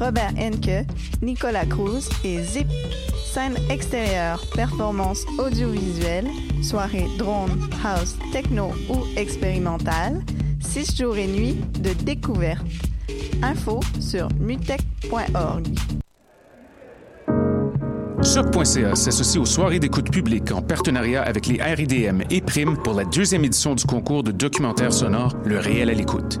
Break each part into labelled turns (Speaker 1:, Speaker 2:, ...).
Speaker 1: Robert Henke, Nicolas Cruz et Zip. Scène extérieure, performance audiovisuelle, soirée drone, house, techno ou expérimentale, 6 jours et nuits de découverte. Info sur mutech.org.
Speaker 2: Choc.ca s'associe aux soirées d'écoute publique en partenariat avec les RIDM et Prime pour la deuxième édition du concours de documentaire sonore Le réel à l'écoute.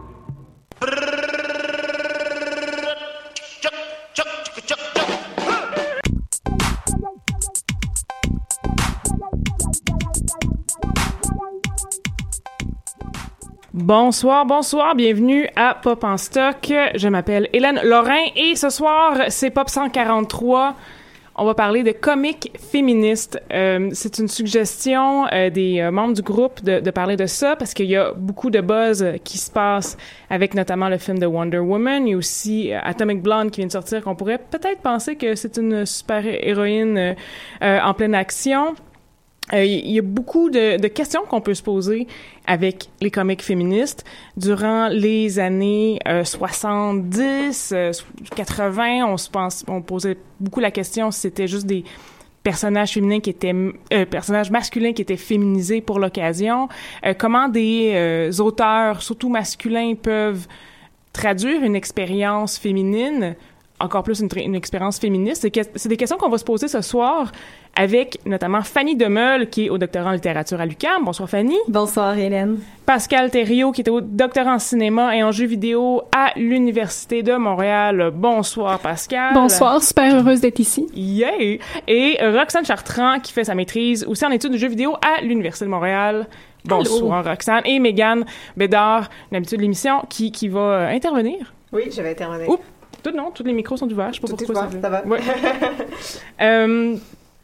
Speaker 3: Bonsoir, bonsoir, bienvenue à Pop en stock. Je m'appelle Hélène Lorrain et ce soir, c'est Pop 143. On va parler de comics féministes. Euh, c'est une suggestion euh, des euh, membres du groupe de, de, parler de ça parce qu'il y a beaucoup de buzz qui se passe avec notamment le film de Wonder Woman. Il y a aussi Atomic Blonde qui vient de sortir qu'on pourrait peut-être penser que c'est une super héroïne en pleine action. Euh, il y a beaucoup de, questions qu'on peut se poser avec les comics féministes. Durant les années euh, 70, euh, 80, on se pense, posait beaucoup la question si c'était juste des personnages féminins qui étaient euh, personnages masculins qui étaient féminisés pour l'occasion. Euh, comment des euh, auteurs, surtout masculins, peuvent traduire une expérience féminine? Encore plus une, une expérience féministe. C'est des questions qu'on va se poser ce soir avec notamment Fanny Demeul, qui est au doctorat en littérature à l'UQAM. Bonsoir Fanny.
Speaker 4: Bonsoir Hélène.
Speaker 3: Pascal Thériault, qui est au doctorat en cinéma et en jeux vidéo à l'Université de Montréal. Bonsoir Pascal.
Speaker 5: Bonsoir, super heureuse d'être ici.
Speaker 3: Yeah! Et Roxane Chartrand, qui fait sa maîtrise aussi en études de jeux vidéo à l'Université de Montréal. Bonsoir Allô. Roxane. Et Mégane Bédard, l'habitude de l'émission, qui, qui va intervenir.
Speaker 6: Oui, je vais intervenir.
Speaker 3: Oups. Tout, non, tous les micros sont ouverts. Je sais pas
Speaker 6: Tout
Speaker 3: pourquoi
Speaker 6: est ouvert, ça, va.
Speaker 3: Ouais. euh,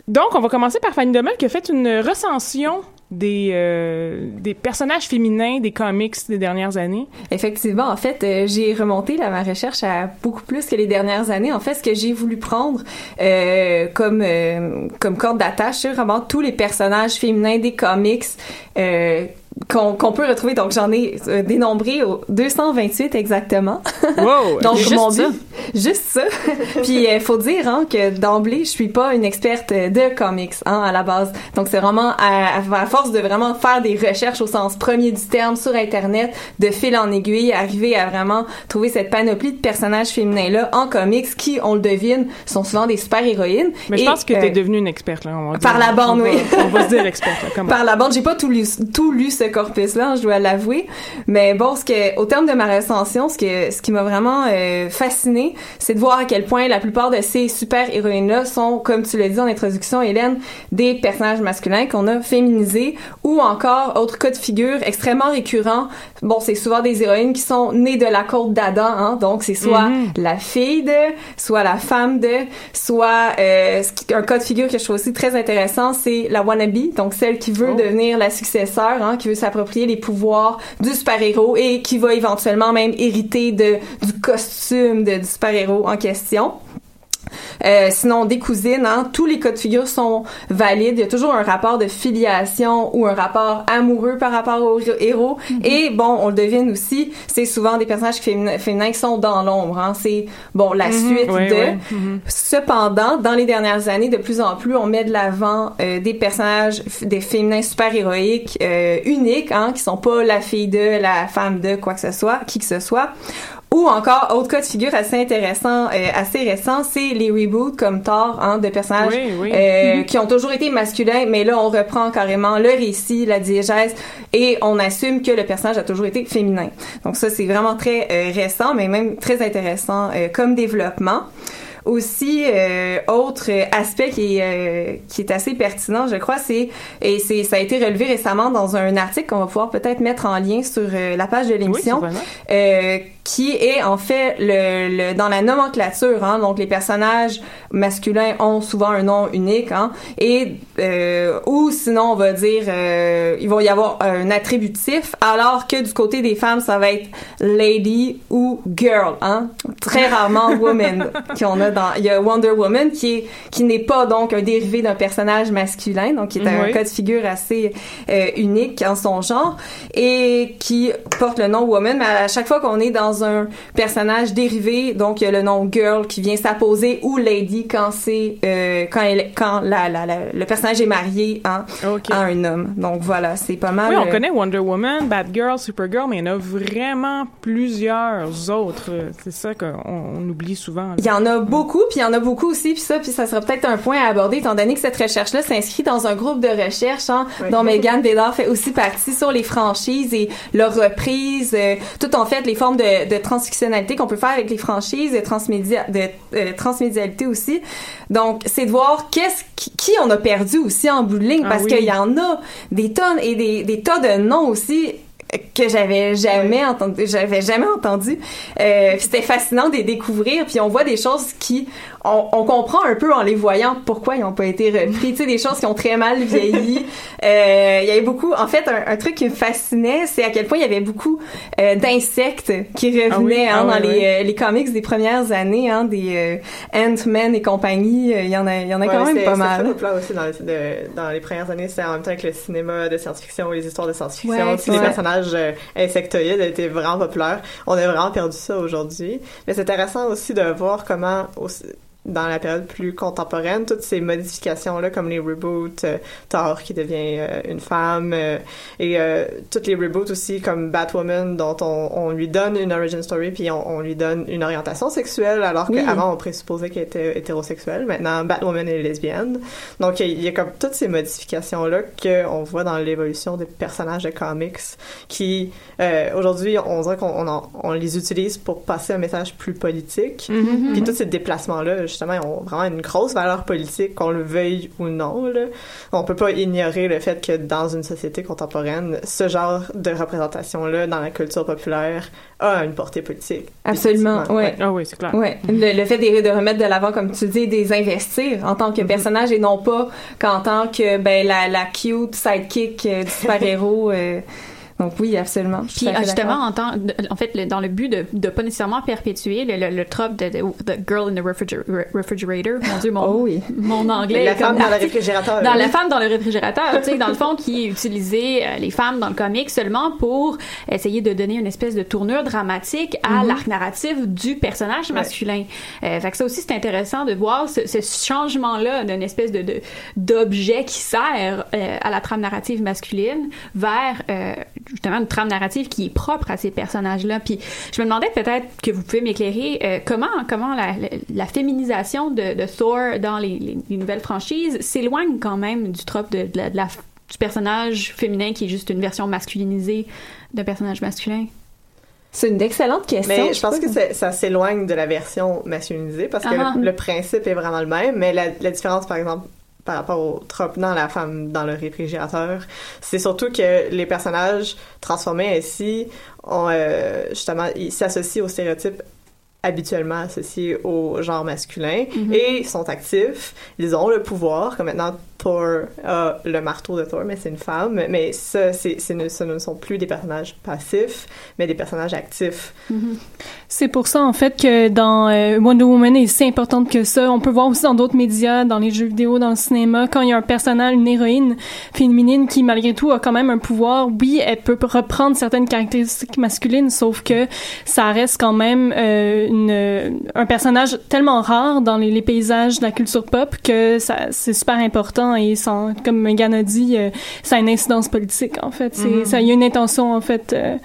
Speaker 3: donc, on va commencer par Fanny Demel qui a fait une recension des, euh, des personnages féminins des comics des dernières années.
Speaker 4: Effectivement, en fait, euh, j'ai remonté là, ma recherche à beaucoup plus que les dernières années. En fait, ce que j'ai voulu prendre euh, comme comme corde d'attache, c'est vraiment tous les personnages féminins des comics qu'on peut retrouver. Donc, j'en ai euh, dénombré au 228 exactement.
Speaker 3: Wow!
Speaker 4: Donc,
Speaker 3: juste
Speaker 4: mon
Speaker 3: ça?
Speaker 4: but, juste ça. Puis, il faut dire hein, que d'emblée, je suis pas une experte de comics hein, à la base. Donc, c'est vraiment à, à, force de vraiment faire des recherches au sens premier du terme sur Internet, de fil en aiguille, arriver à vraiment trouver cette panoplie de personnages féminins-là en comics qui, on le devine, sont souvent des super-héroïnes.
Speaker 3: Mais je
Speaker 4: Et,
Speaker 3: pense que
Speaker 4: euh,
Speaker 3: t'es devenue une experte, là. On va
Speaker 4: par
Speaker 3: dire.
Speaker 4: la bande,
Speaker 3: on va-
Speaker 4: oui.
Speaker 3: on va se dire experte, là.
Speaker 4: Par la bande, j'ai pas tout lu, tout lu ce corpus-là, hein, je dois l'avouer. Mais bon, ce que, au terme de ma recension, ce que, ce qui m'a vraiment euh, fasciné, c'est de voir à quel point la plupart de ces super héroïnes-là sont, comme tu l'as dit en introduction, Hélène, des personnages masculins qu'on a féminisés, ou encore autre cas de figure extrêmement récurrent. Bon, c'est souvent des héroïnes qui sont nées de la côte d'Adam, hein, donc c'est soit
Speaker 3: Mhm.
Speaker 4: la fille de, soit la femme de, soit euh, un cas de figure que je trouve aussi très intéressant, c'est la wannabe, donc celle qui veut
Speaker 3: Oh.
Speaker 4: devenir la successeur, hein, qui veut s'approprier les pouvoirs du super-héros et qui va éventuellement même hériter de du costume de, du super-héros en question. Euh, sinon, des cousines, hein, tous les cas de figure sont valides. Il y a toujours un rapport de filiation ou un rapport amoureux par rapport au héros. Et bon, on le devine aussi, c'est souvent des personnages féminins, féminins qui sont dans l'ombre. Hein. C'est bon la
Speaker 3: Mhm,
Speaker 4: suite de. Cependant, dans les dernières années, de plus en plus, on met de l'avant euh, des personnages, des féminins super héroïques, euh, uniques, hein, qui sont pas la fille de, la femme de, quoi que ce soit, qui que ce soit. Ou encore, autre cas de figure assez intéressant, euh, assez récent, c'est les reboots comme Thor, hein, de personnages
Speaker 3: Oui, oui.
Speaker 4: euh, qui ont toujours été masculins, mais là, on reprend carrément le récit, la diégèse, et on assume que le personnage a toujours été féminin. Donc ça, c'est vraiment très euh, récent, mais même très intéressant euh, comme développement. Aussi, euh, autre aspect qui est, euh, qui est assez pertinent, je crois, c'est et c'est ça a été relevé récemment dans un article qu'on va pouvoir peut-être mettre en lien sur euh, la page de l'émission,
Speaker 3: certainement.
Speaker 4: euh, qui est en fait le, le dans la nomenclature. Hein, donc les personnages masculins ont souvent un nom unique, hein, et euh, ou sinon on va dire euh, il va y avoir un attributif, alors que du côté des femmes ça va être lady ou girl, hein, très rarement woman qu'on a dans il y a Wonder Woman qui est qui n'est pas donc un dérivé d'un personnage masculin, donc qui est un
Speaker 3: Oui.
Speaker 4: cas de figure assez euh, unique en son genre et qui porte le nom woman, mais à chaque fois qu'on est dans un personnage dérivé, donc il y a le nom girl qui vient s'apposer ou lady quand c'est euh, quand elle quand la, la, la- le personnage est marié hein, à un homme. Donc voilà, c'est pas mal.
Speaker 3: Oui, on
Speaker 4: euh,
Speaker 3: connaît Wonder Woman, Batgirl, Supergirl, mais il y en a vraiment plusieurs autres. C'est ça qu'on on oublie souvent. là.
Speaker 4: Il y en a beaucoup, puis il y en a beaucoup aussi, puis ça, puis ça sera peut-être un point à aborder, étant donné que cette recherche-là s'inscrit dans un groupe de recherche, hein, dont Megan Bédard fait aussi partie sur les franchises et leurs reprises, euh, tout en fait les formes de, de transfictionnalité qu'on peut faire avec les franchises, de, transmédia, de euh, transmédialité aussi. Donc, c'est de voir qu'est-ce qui, qui on a perdu aussi en bout de ligne,
Speaker 3: Ah
Speaker 4: parce
Speaker 3: oui.
Speaker 4: qu'il y en a des tonnes et des, des tas de noms aussi que j'avais jamais entendu j'avais jamais entendu. Euh, c'était fascinant de les découvrir puis on voit des choses qui on, on comprend un peu en les voyant pourquoi ils ont pas été repris tu sais des choses qui ont très mal vieilli euh, il y avait beaucoup en fait un, un truc qui me fascinait c'est à quel point il y avait beaucoup euh, d'insectes qui revenaient
Speaker 3: Ah oui?
Speaker 4: hein,
Speaker 3: Ah
Speaker 4: dans les, euh, les comics des premières années hein, des euh, Ant-Man et compagnie euh, il y en a il y en a quand même
Speaker 6: c'est-
Speaker 4: pas
Speaker 6: c'est
Speaker 4: mal
Speaker 6: populaire aussi dans, les- de- dans les premières années. C'était en même temps que le cinéma de science-fiction et les histoires de science-fiction.
Speaker 4: Ouais,
Speaker 6: les personnages euh, insectoïdes étaient vraiment populaires. On a vraiment perdu ça aujourd'hui. Mais c'est intéressant aussi de voir comment, aussi- dans la période plus contemporaine, toutes ces modifications-là, comme les reboots, euh, Thor qui devient euh, une femme, euh, et toutes les reboots aussi, comme Batwoman, dont on, on lui donne une origin story, puis on, on lui donne une orientation sexuelle, alors
Speaker 4: Oui.
Speaker 6: qu'avant on présupposait qu'elle était hétérosexuelle. Maintenant, Batwoman est lesbienne. Donc, il y a comme toutes ces modifications-là qu'on voit dans l'évolution des personnages de comics qui, aujourd'hui, on dirait qu'on on les utilise pour passer un message plus politique.
Speaker 3: Mhm.
Speaker 6: Puis tous ces déplacements-là, justement, ils ont vraiment une grosse valeur politique, qu'on le veuille ou non. Là. On peut pas ignorer le fait que dans une société contemporaine, ce genre de représentation-là dans la culture populaire a une portée politique.
Speaker 4: absolument
Speaker 6: Effectivement,
Speaker 4: ouais
Speaker 3: Ah oui, c'est clair.
Speaker 4: Ouais, le, le fait de, de remettre de l'avant, comme tu dis, des investir en tant que
Speaker 6: Mm-hmm.
Speaker 4: personnage et non pas qu'en tant que ben la, la cute sidekick euh, du super héros. Donc oui, absolument.
Speaker 5: Puis
Speaker 4: fait
Speaker 5: justement, en, temps, de- en fait, le- dans le but de, de pas nécessairement perpétuer le, le, le trope de, de, the girl in the refriger- re- refrigerator, mon dieu, mon,
Speaker 4: Oh oui.
Speaker 5: mon anglais.
Speaker 6: La femme dans le réfrigérateur.
Speaker 5: Dans la femme dans le réfrigérateur, tu sais, dans le fond, qui utilisait euh, les femmes dans le comic seulement pour essayer de donner une espèce de tournure dramatique à l'arc narratif du personnage masculin. Euh, fait que ça aussi, c'est intéressant de voir ce, ce changement-là d'une espèce de de- d'objet qui sert euh, à la trame narrative masculine vers euh, justement une trame narrative qui est propre à ces personnages-là. Puis je me demandais peut-être que vous pouvez m'éclairer euh, comment comment la, la, la féminisation de, de Thor dans les, les- les nouvelles franchises s'éloigne quand même du trope de, de la, de la- du personnage féminin qui est juste une version masculinisée d'un personnage masculin?
Speaker 4: C'est une excellente question.
Speaker 6: Mais je pense que ça s'éloigne de la version masculinisée parce que
Speaker 5: Ah.
Speaker 6: le, le principe est vraiment le même, mais la, la différence, par exemple, par rapport au trope dans la femme dans le réfrigérateur, c'est surtout que les personnages transformés ainsi ont euh, justement ils s'associent aux stéréotypes habituellement associés au genre masculin et sont actifs. Ils ont le pouvoir, comme maintenant A le marteau de Thor, mais c'est une femme. Mais ça, ce ne sont plus des personnages passifs, mais des personnages actifs.
Speaker 5: C'est pour ça, en fait, que dans euh, Wonder Woman est si importante que ça. On peut voir aussi dans d'autres médias, dans les jeux vidéo, dans le cinéma, quand il y a un personnage, une héroïne féminine qui, malgré tout, a quand même un pouvoir. Oui, elle peut reprendre certaines caractéristiques masculines, sauf que ça reste quand même euh, un personnage tellement rare dans les, les paysages de la culture pop que c'est super important et sans, comme Megan a dit, euh, ça a une incidence politique, en fait. C'est, ça, il y a une intention, en fait, euh,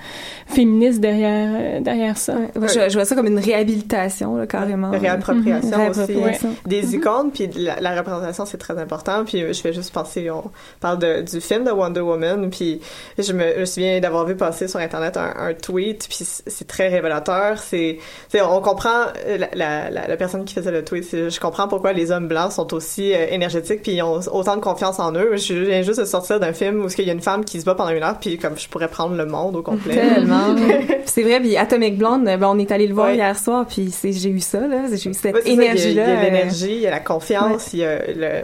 Speaker 5: féministe derrière, euh, derrière ça.
Speaker 4: Ouais, je, je vois ça comme une réhabilitation, là, carrément.
Speaker 6: Réappropriation aussi.
Speaker 4: Réappropriation.
Speaker 6: Des icônes, puis la, la représentation, c'est très important. Puis je fais juste penser, on parle de, du film de Wonder Woman, puis je me, je me souviens d'avoir vu passer sur Internet un, un tweet, puis c'est très révélateur. C'est, on comprend, euh, la, la, la, la personne qui faisait le tweet, je comprends pourquoi les hommes blancs sont aussi euh, énergétiques, puis ils ont autant de confiance en eux. Je viens juste de sortir d'un film où il y a une femme qui se bat pendant une heure, puis comme je pourrais prendre le monde au complet.
Speaker 4: Tellement. Puis C'est vrai, puis Atomic Blonde, ben, on est allé le voir
Speaker 6: Ouais.
Speaker 4: hier soir, puis j'ai eu ça, là. J'ai eu cette énergie-là.
Speaker 6: Il y a
Speaker 4: euh,
Speaker 6: l'énergie, il y a la confiance, il y a le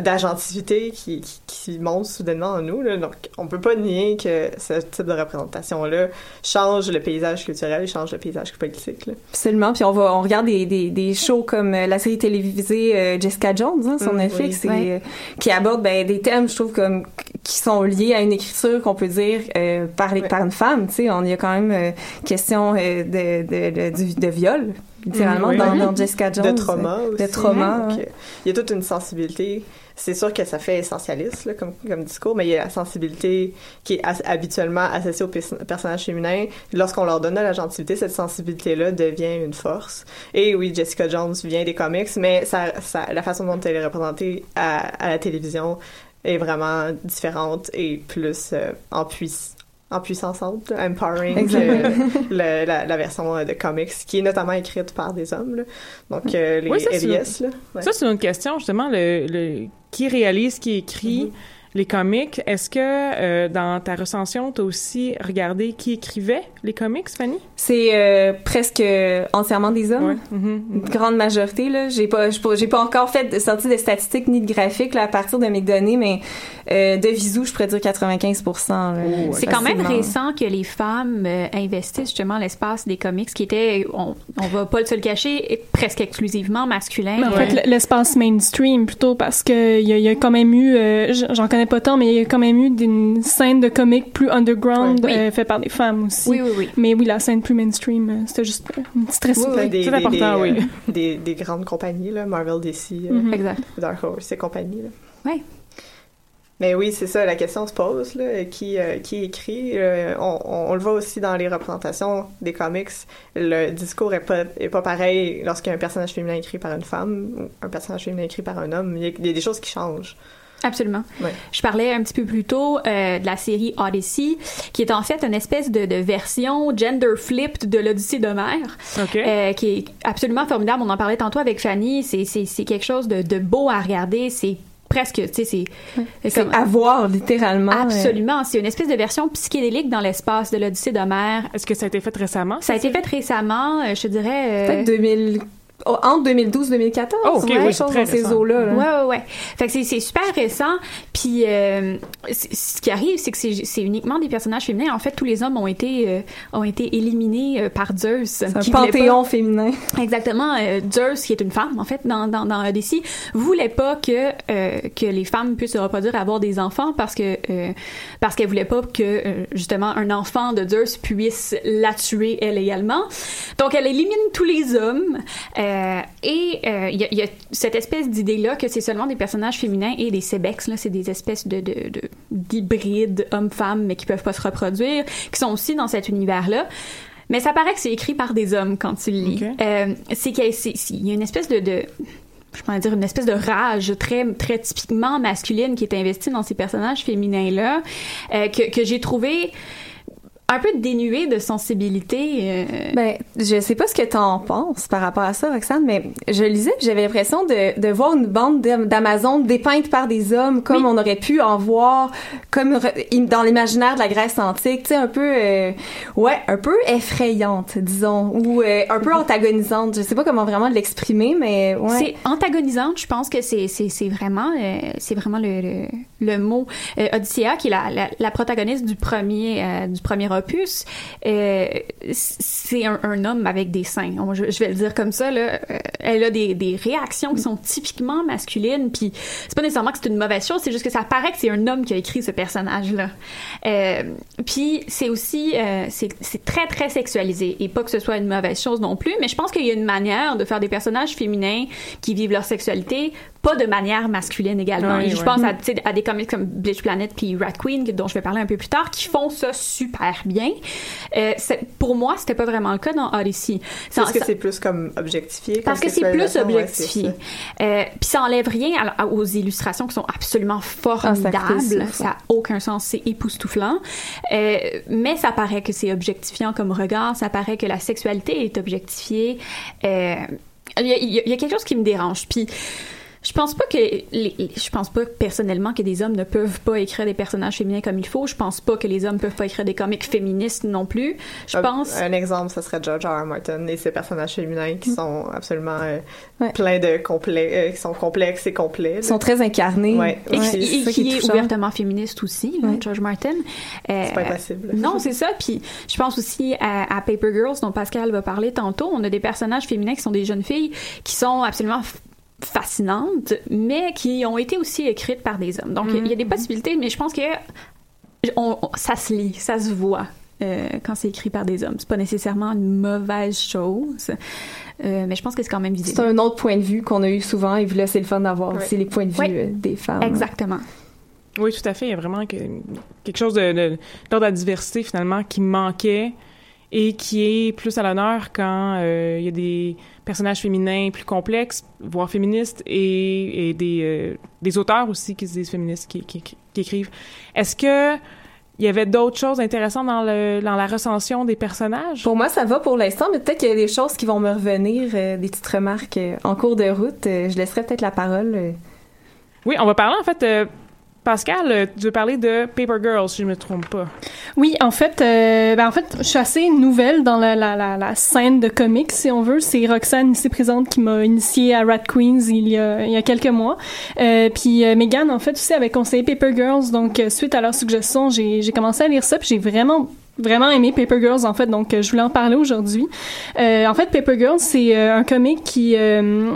Speaker 6: d'agentivité qui, qui, qui monte soudainement en nous. Là. Donc, on peut pas nier que ce type de représentation-là change le paysage culturel, change le paysage politique. Là.
Speaker 4: Absolument. Puis on va, on regarde des, des, des shows comme euh, la série télévisée euh, Jessica Jones hein, sur
Speaker 6: Mm,
Speaker 4: Netflix,
Speaker 6: oui.
Speaker 4: et, qui aborde ben, des thèmes, je trouve, comme qui sont liés à une écriture qu'on peut dire euh, par, les- par une femme. Tu sais, on y a quand même euh, question euh, de, de, de, de viol, littéralement,
Speaker 3: Mm, oui.
Speaker 4: dans, dans Jessica Jones.
Speaker 6: de trauma aussi.
Speaker 4: De trauma,
Speaker 6: Donc, Il y a toute une sensibilité. C'est sûr que ça fait essentialiste là, comme, comme discours, mais il y a la sensibilité qui est as- habituellement associée aux pers- personnages féminins. Lorsqu'on leur donne de la gentilité, cette sensibilité-là devient une force. Et oui, Jessica Jones vient des comics, mais ça, ça, la façon dont elle est représentée à, à la télévision est vraiment différente et plus euh, en puissance en puissance-ante, là, empowering, le- la, la version euh, de comics, qui est notamment écrite par des hommes. là. Donc, euh, les
Speaker 3: Oui, ça,
Speaker 6: là. Ouais.
Speaker 3: Ça, c'est une question, justement. Le, le- qui réalise, qui écrit les comics? Est-ce que euh, dans ta recension, tu as aussi regardé qui écrivait les comics, Fanny?
Speaker 4: C'est euh, presque entièrement des hommes.
Speaker 3: Ouais. Mhm.
Speaker 4: Une grande majorité là j'ai pas j'ai pas, encore fait de sortie de statistiques ni de graphiques là à partir de mes données mais euh, de visou je pourrais dire 95 là,
Speaker 5: C'est quand même récent que les femmes euh, investissent justement l'espace des comics qui était, on, on va pas se le cacher, presque exclusivement masculin.
Speaker 7: Mais en
Speaker 3: Ouais.
Speaker 7: fait, l'espace mainstream plutôt, parce que il y, y a quand même eu, euh, j'en connais pas tant, mais il y a quand même eu une scène de comics plus underground
Speaker 5: Oui.
Speaker 7: euh, fait par des femmes aussi.
Speaker 5: Oui, oui, oui.
Speaker 7: Mais oui, la scène plus mainstream, euh, c'était juste euh, un petit stress.
Speaker 6: Ouais, des,
Speaker 3: important,
Speaker 6: des,
Speaker 3: oui.
Speaker 6: euh, des, des grandes compagnies, là, Marvel, DC, euh,
Speaker 7: Mhm.
Speaker 5: Exact.
Speaker 6: Dark Horse et compagnie. Là.
Speaker 5: Ouais.
Speaker 6: Mais oui, c'est ça, la question se pose, là, qui, euh, qui écrit. euh, on, on- on le voit aussi dans les représentations des comics. Le discours est pas, est pas pareil lorsqu'il y a un personnage féminin écrit par une femme ou un personnage féminin écrit par un homme. Il y a, il y a des choses qui changent.
Speaker 5: Absolument.
Speaker 6: Ouais.
Speaker 5: Je parlais un petit peu plus tôt euh, de la série Odyssey, qui est en fait une espèce de, de version gender flipped de l'Odyssée d'Homère,
Speaker 3: OK.
Speaker 5: euh, qui est absolument formidable. On en parlait tantôt avec Fanny. C'est c'est c'est quelque chose de, de beau à regarder. C'est presque, tu sais, c'est
Speaker 4: à voir littéralement
Speaker 5: Absolument, c'est une espèce de version psychédélique dans l'espace de l'Odyssée d'Homère.
Speaker 3: Est-ce que ça a été fait récemment?
Speaker 5: Ça a été fait récemment, euh, je te dirais. euh,
Speaker 4: peut-être 2000 oh, entre 2012 2014
Speaker 3: Oh, ok,
Speaker 4: ouais,
Speaker 3: oui,
Speaker 4: chose dans ces
Speaker 3: récent.
Speaker 4: eaux là,
Speaker 5: Ouais, ouais, ouais. Fait que c'est- c'est super récent. Puis, euh, ce qui arrive, c'est que c'est c'est uniquement des personnages féminins. En fait, tous les hommes ont été, euh, ont été éliminés euh, par Zeus.
Speaker 4: c'est un
Speaker 5: qui voulait pas-
Speaker 4: panthéon féminin
Speaker 5: Exactement. euh, Zeus, qui est une femme, en fait, dans, dans, dans Odyssey, voulait pas que, euh, que les femmes puissent se reproduire et avoir des enfants parce que, euh, parce qu'elle voulait pas que, euh, justement, un enfant de Zeus puisse la tuer, elle également. Donc, elle élimine tous les hommes. euh, et euh, il y, a, il y a cette espèce d'idée-là que c'est seulement des personnages féminins et des Sebex, là, c'est des espèces de, de, de- d'hybrides hommes-femmes, mais qui peuvent pas se reproduire, qui sont aussi dans cet univers-là. Mais ça paraît que c'est écrit par des hommes quand tu le lis.
Speaker 3: Ok.
Speaker 5: Euh, c'est qu'il y a, c'est- c'est- il y a une espèce de, de je pourrais dire une espèce de rage très très typiquement masculine qui est investie dans ces personnages féminins là que, que j'ai trouvé un peu dénué de sensibilité euh,
Speaker 4: Ben, je sais pas ce que t'en penses par rapport à ça, Roxane, mais je lisais, j'avais l'impression de, de voir une bande d'Am- d'Amazon dépeinte par des hommes, comme
Speaker 5: Oui.
Speaker 4: on aurait pu en voir, comme dans l'imaginaire de la Grèce antique, tu sais, un peu, euh, ouais, un peu effrayante, disons, ou euh, un peu antagonisante. Je sais pas comment vraiment l'exprimer, mais ouais.
Speaker 5: C'est antagonisante, je pense que c'est vraiment euh, c'est vraiment le, le, le mot Odyssea qui est la, la, la protagoniste du premier du premier opus. Euh, c'est un, un homme avec des seins. On- Je, je vais le dire comme ça là. Euh, elle a des, des réactions qui sont typiquement masculines. Puis c'est pas nécessairement que c'est une mauvaise chose, c'est juste que ça paraît que c'est un homme qui a écrit ce personnage là. Euh, puis c'est aussi euh, c'est très très sexualisé et pas que ce soit une mauvaise chose non plus. Mais je pense qu'il y a une manière de faire des personnages féminins qui vivent leur sexualité pas de manière masculine également. Et je pense à des comics comme Bleach Planet puis Rat Queen dont je vais parler un peu plus tard qui font ça super bien. Euh, pour moi, c'était pas vraiment le cas dans Odyssey. Ça-
Speaker 6: Est-ce que
Speaker 5: ça-
Speaker 6: c'est plus comme objectifié?
Speaker 5: parce que c'est plus?
Speaker 6: Ouais,
Speaker 5: objectifié.
Speaker 6: ça.
Speaker 5: Euh, Puis ça enlève rien à- à- aux illustrations qui sont absolument formidables.
Speaker 4: fait
Speaker 5: ça n'a aucun sens, c'est époustouflant. Euh, mais ça paraît que c'est objectifiant comme regard, ça paraît que la sexualité est objectifiée. Euh, Il y, a- a- y a quelque chose qui me dérange. Puis Je pense pas que les, je pense pas personnellement que des hommes ne peuvent pas écrire des personnages féminins comme il faut. Je pense pas que les hommes peuvent pas écrire des comics féministes non plus. Je
Speaker 6: Un-
Speaker 5: pense
Speaker 6: Un exemple, ce serait George R. R. Martin et ses personnages féminins qui sont absolument euh,
Speaker 4: Ouais.
Speaker 6: pleins de complexes, euh, qui sont complexes et complets.
Speaker 4: Ils sont très incarnés.
Speaker 6: Ouais.
Speaker 5: et
Speaker 6: Ouais,
Speaker 5: qui, et
Speaker 4: qui
Speaker 5: qui
Speaker 4: est touchant.
Speaker 5: ouvertement féministe aussi, là. George Martin. Euh,
Speaker 6: C'est pas impossible.
Speaker 5: Non, c'est ça. Puis je pense aussi à, à Paper Girls dont Pascal va parler tantôt. On a des personnages féminins qui sont des jeunes filles qui sont absolument fascinantes, mais qui ont été aussi écrites par des hommes. Donc il y a des possibilités, mais je pense que on- on- ça se lit, ça se voit. euh, quand c'est écrit par des hommes. C'est pas nécessairement une mauvaise chose, euh, mais je pense que c'est quand même
Speaker 4: C'est
Speaker 5: visible.
Speaker 4: un autre point de vue qu'on a eu souvent et là c'est le fun d'avoir aussi les points de vue euh, des femmes.
Speaker 5: Exactement.
Speaker 3: Oui, tout à fait. Il y a vraiment que- quelque chose de, de la diversité, finalement, qui manquait et qui est plus à l'honneur quand euh, il y a des personnages féminins plus complexes, voire féministes, et, et des, euh, des auteurs aussi qui se disent féministes, qui, qui, qui écrivent. Est-ce que il y avait d'autres choses intéressantes dans, le, dans la recension des personnages?
Speaker 4: Pour moi, ça va pour l'instant, mais peut-être qu'il y a des choses qui vont me revenir, euh, des petites remarques en cours de route. Je laisserai peut-être la parole.
Speaker 3: Oui, on va parler, en fait... Pascal, euh, tu veux parler de Paper Girls, si je me trompe pas.
Speaker 7: Oui, en fait, euh, ben en fait, je suis assez nouvelle dans la, la, la, la scène de comics, si on veut. C'est Roxane ici présente qui m'a initiée à Rat Queens il y a, il y a quelques mois. Euh, puis euh, Megan, en fait, aussi avait conseillé Paper Girls. Donc, euh, suite à leur suggestion, j'ai j'ai commencé à lire ça, puis j'ai vraiment vraiment aimé Paper Girls en fait donc euh, je voulais en parler aujourd'hui euh, en fait Paper Girls c'est euh, un comic qui euh,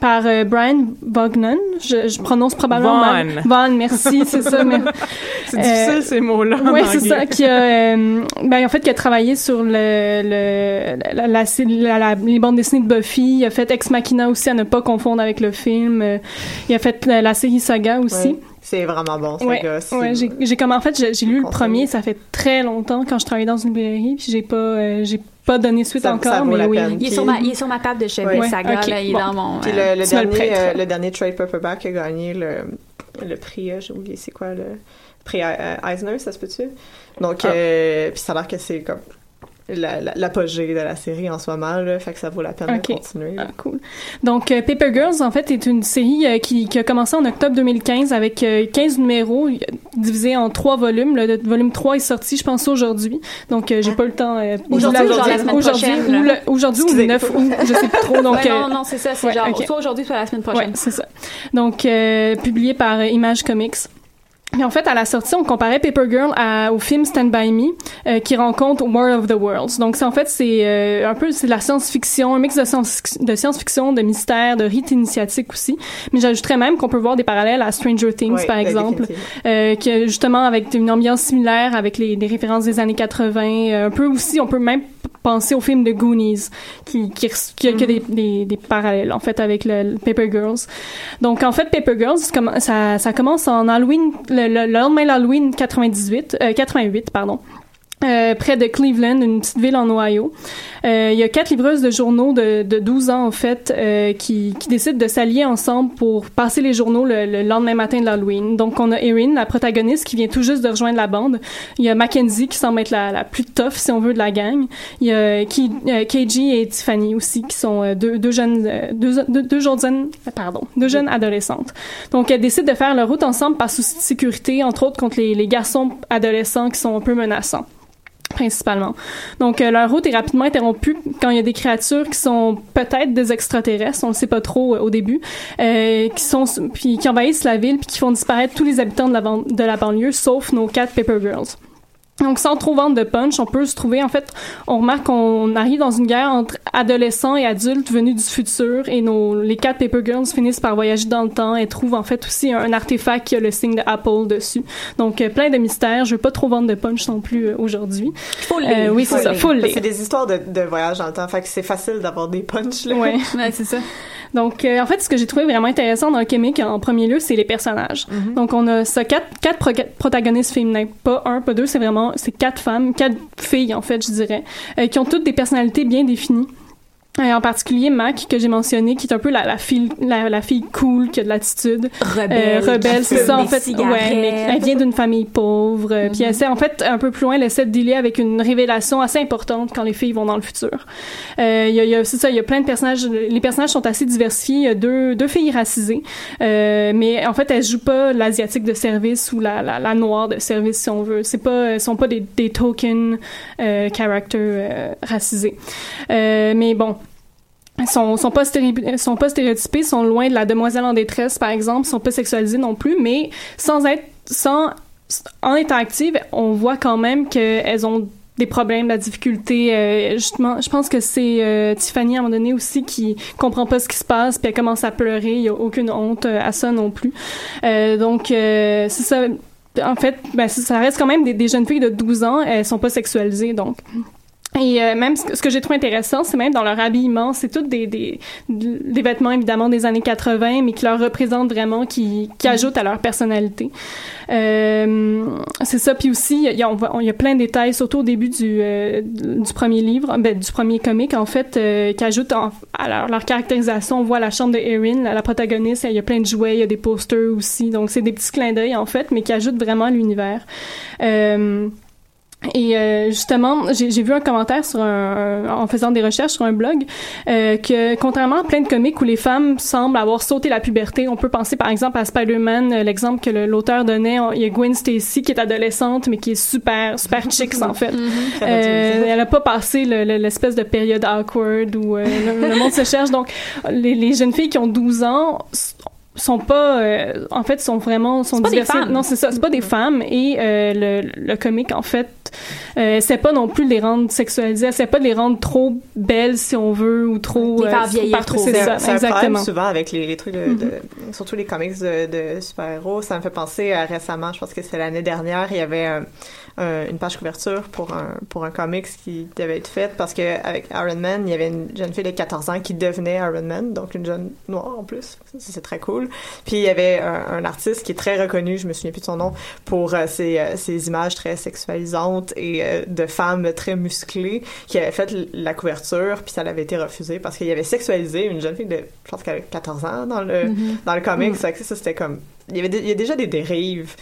Speaker 7: par euh, Brian Bognan je, je prononce probablement mal.
Speaker 3: Vaughn.
Speaker 7: Vaughn merci c'est ça mais
Speaker 3: C'est
Speaker 7: Euh,
Speaker 3: difficile, ces mots-là.
Speaker 7: oui, c'est ça. Qui a, euh, ben, en fait, qui a travaillé sur le, le, la, la, la- les bandes dessinées de Buffy. Il a fait Ex Machina aussi, à ne pas confondre avec le film. Il a fait la, la série Saga aussi.
Speaker 6: Ouais. C'est vraiment bon, ce
Speaker 7: Ouais,
Speaker 6: gars.
Speaker 7: ouais, j'ai, comme en fait, j'ai, lu le premier, ça fait très longtemps quand je travaillais dans une librairie, puis j'ai pas, euh, j'ai pas donné suite
Speaker 6: Ça-
Speaker 7: encore,
Speaker 6: ça
Speaker 7: mais oui.
Speaker 6: peine.
Speaker 5: Il est, sur ma, il est sur ma table de chevet,
Speaker 6: Ouais.
Speaker 5: Saga,
Speaker 7: Ok,
Speaker 5: là, il est
Speaker 7: bon.
Speaker 5: dans mon...
Speaker 6: Puis
Speaker 5: euh,
Speaker 6: le, dernier, euh, le dernier trade paperback a gagné le, le prix, euh, j'ai oublié c'est quoi, le prix Eisner, ça se peut-tu? Donc,
Speaker 7: Ah.
Speaker 6: euh, puis ça a l'air que c'est comme la- la- l'apogée de la série en ce moment, là, fait que ça vaut la peine
Speaker 7: Ok.
Speaker 6: de continuer.
Speaker 7: Ah, cool. Donc, euh, Paper Girls, en fait, est une série euh, qui, qui a commencé en octobre 2015 avec euh, 15 numéros euh, divisés en trois volumes. Le, le volume 3 est sorti, je pense, aujourd'hui. Donc, euh, j'ai pas le temps... euh,
Speaker 5: Aujourd'hui la
Speaker 7: aujourd'hui Aujourd'hui ou le
Speaker 6: Excusez.
Speaker 7: 9 août, je sais plus trop. Donc,
Speaker 5: Ouais, non, non, c'est ça, c'est
Speaker 7: ouais,
Speaker 5: genre
Speaker 7: ok.
Speaker 5: soit aujourd'hui, soit la semaine
Speaker 7: Ouais,
Speaker 5: prochaine.
Speaker 7: c'est ça. Donc, euh, publié par Image Comics. Et en fait, à la sortie, on comparait Paper Girl à- au film Stand By Me, euh, qui rencontre War of the Worlds. Donc, c'est en fait, c'est euh, un peu, c'est de la science-fiction, un mix de science- de science-fiction, de mystère, de rite initiatique aussi. Mais j'ajouterais même qu'on peut voir des parallèles à Stranger Things, par exemple, euh, que justement avec une ambiance similaire, avec les, des références des années 80. euh, un peu aussi, on peut même penser au film de Goonies, qui, qui, qui a, qui a des, des, des parallèles, en fait, avec le, le Paper Girls. Donc, en fait, Paper Girls, comme- ça, ça commence en Halloween, le, le, le lendemain de l'Halloween 98, euh, 88, pardon. Euh, près de Cleveland, une petite ville en Ohio. Euh, il y a quatre livreuses de journaux de, de 12 ans, en fait, euh, qui, qui décident de s'allier ensemble pour passer les journaux le, le lendemain matin de l'Halloween. Donc, on a Erin, la protagoniste, qui vient tout juste de rejoindre la bande. Il y a Mackenzie, qui semble être la, la plus tough, si on veut, de la gang. Il y a Ki- euh, KG et Tiffany aussi, qui sont euh, deux, deux jeunes, euh, deux, deux, deux jeunes, pardon, deux jeunes adolescentes. Donc, elles décident de faire leur route ensemble par souci de sécurité, entre autres contre les, les garçons adolescents qui sont un peu menaçants principalement. Donc euh, leur route est rapidement interrompue quand il y a des créatures qui sont peut-être des extraterrestres, on le sait pas trop euh, au début, euh, qui sont puis qui envahissent la ville puis qui font disparaître tous les habitants de la, de la banlieue sauf nos quatre Paper Girls. Donc, sans trop vendre de punch, on peut se trouver, en fait, on remarque qu'on arrive dans une guerre entre adolescents et adultes venus du futur et nos, les quatre Paper Girls finissent par voyager dans le temps et trouvent, en fait, aussi un, artefact qui a le signe de Apple dessus. Donc, euh, plein de mystères. Je veux pas trop vendre de punch non plus euh, aujourd'hui.
Speaker 5: Faut le
Speaker 7: Euh,
Speaker 5: lire,
Speaker 7: oui,
Speaker 5: faut
Speaker 7: c'est ça. Faut lire.
Speaker 6: C'est des histoires de, de voyage dans le temps, fait que c'est facile d'avoir des punchs, là.
Speaker 7: Ouais.
Speaker 5: Ouais, c'est ça.
Speaker 7: Donc, euh, en fait, ce que j'ai trouvé vraiment intéressant dans le comic, en premier lieu, c'est les personnages. Donc, on a ça, quatre, quatre pro- protagonistes féminins. Pas un, pas deux, c'est vraiment, c'est quatre femmes, quatre filles, en fait, je dirais, euh, qui ont toutes des personnalités bien définies. Et en particulier Mac que j'ai mentionné qui est un peu la, la fille la, la fille cool qui a de l'attitude.
Speaker 5: Rebelle,
Speaker 7: euh, rebelle
Speaker 5: qui
Speaker 7: c'est ça en fait ouais mais elle vient d'une famille pauvre euh, puis elle essaie en fait un peu plus loin elle essaie de dealer avec une révélation assez importante quand les filles vont dans le futur. Euh, il y a, y a c'est ça il y a plein de personnages les personnages sont assez diversifiés il y a deux deux filles racisées euh, mais en fait elles jouent pas l'asiatique de service ou la, la, la noire de service si on veut. C'est pas elles sont pas des, des token euh, characters euh, racisés. Euh, mais bon sont sont pas stéréo- sont pas stéréotypés, sont loin de la demoiselle en détresse par exemple, sont pas sexualisés non plus, mais sans être sans en étant actives, on voit quand même qu'elles ont des problèmes, de la difficulté. euh, justement, je pense que c'est euh, Tiffany à un moment donné aussi qui comprend pas ce qui se passe, puis elle commence à pleurer. Il y a aucune honte euh, à ça non plus. Euh, donc euh, c'est ça. En fait, ben, ça ça reste quand même des, des jeunes filles de 12 ans. Elles sont pas sexualisées, donc. Et euh, même ce que, j'ai trouvé intéressant, c'est même dans leur habillement, c'est toutes des, des, des vêtements évidemment des années 80, mais qui leur représentent vraiment, qui, qui ajoutent à leur personnalité. Euh, c'est ça. Puis aussi, il y, a, on voit- il y a plein de détails, surtout au début du, euh, du premier livre, ben, du premier comic en fait, euh, qui ajoutent en- à leur, leur caractérisation. On voit la chambre de Erin, la, la protagoniste, il y a plein de jouets, il y a des posters aussi. Donc c'est des petits clins d'œil en fait, mais qui ajoutent vraiment à l'univers. Euh, et euh, justement, j'ai j'ai vu un commentaire sur un, en faisant des recherches sur un blog euh, que contrairement à plein de comics où les femmes semblent avoir sauté la puberté, on peut penser par exemple à Spider-Man, euh, l'exemple que le- l'auteur donnait, on- il y a Gwen Stacy qui est adolescente mais qui est super super chicks en fait. Euh, elle a pas passé le- le- l'espèce de période awkward où euh, le, le monde se cherche. Donc les, les jeunes filles qui ont 12 ans sont pas euh, en fait sont vraiment sont
Speaker 5: pas des femmes.
Speaker 7: non c'est ça c'est pas des femmes. Et euh, le, le comique en fait euh, essaie pas non plus de les rendre sexualisées essaie pas de les rendre trop belles si on veut ou trop
Speaker 5: Les faire vieillir trop
Speaker 7: c'est
Speaker 6: C'est
Speaker 7: ça
Speaker 6: un,
Speaker 7: exactement.
Speaker 6: souvent avec les, les trucs de, de- surtout les comics de, de super-héros. Ça me fait penser à récemment, je pense que c'est l'année dernière, il y avait un- une page couverture pour un, pour un comics qui devait être faite parce que avec Iron Man, il y avait une jeune fille de 14 ans qui devenait Iron Man, donc une jeune noire en plus. C'est très cool. Puis il y avait un, un artiste qui est très reconnu, je me souviens plus de son nom, pour euh, ses, euh, ses images très sexualisantes et euh, de femmes très musclées qui avait fait la couverture, puis ça l'avait été refusé parce qu'il avait sexualisé une jeune fille de, je pense qu'elle avait 14 ans dans le, dans le que ça, c'était comme, il y avait il y a déjà des dérives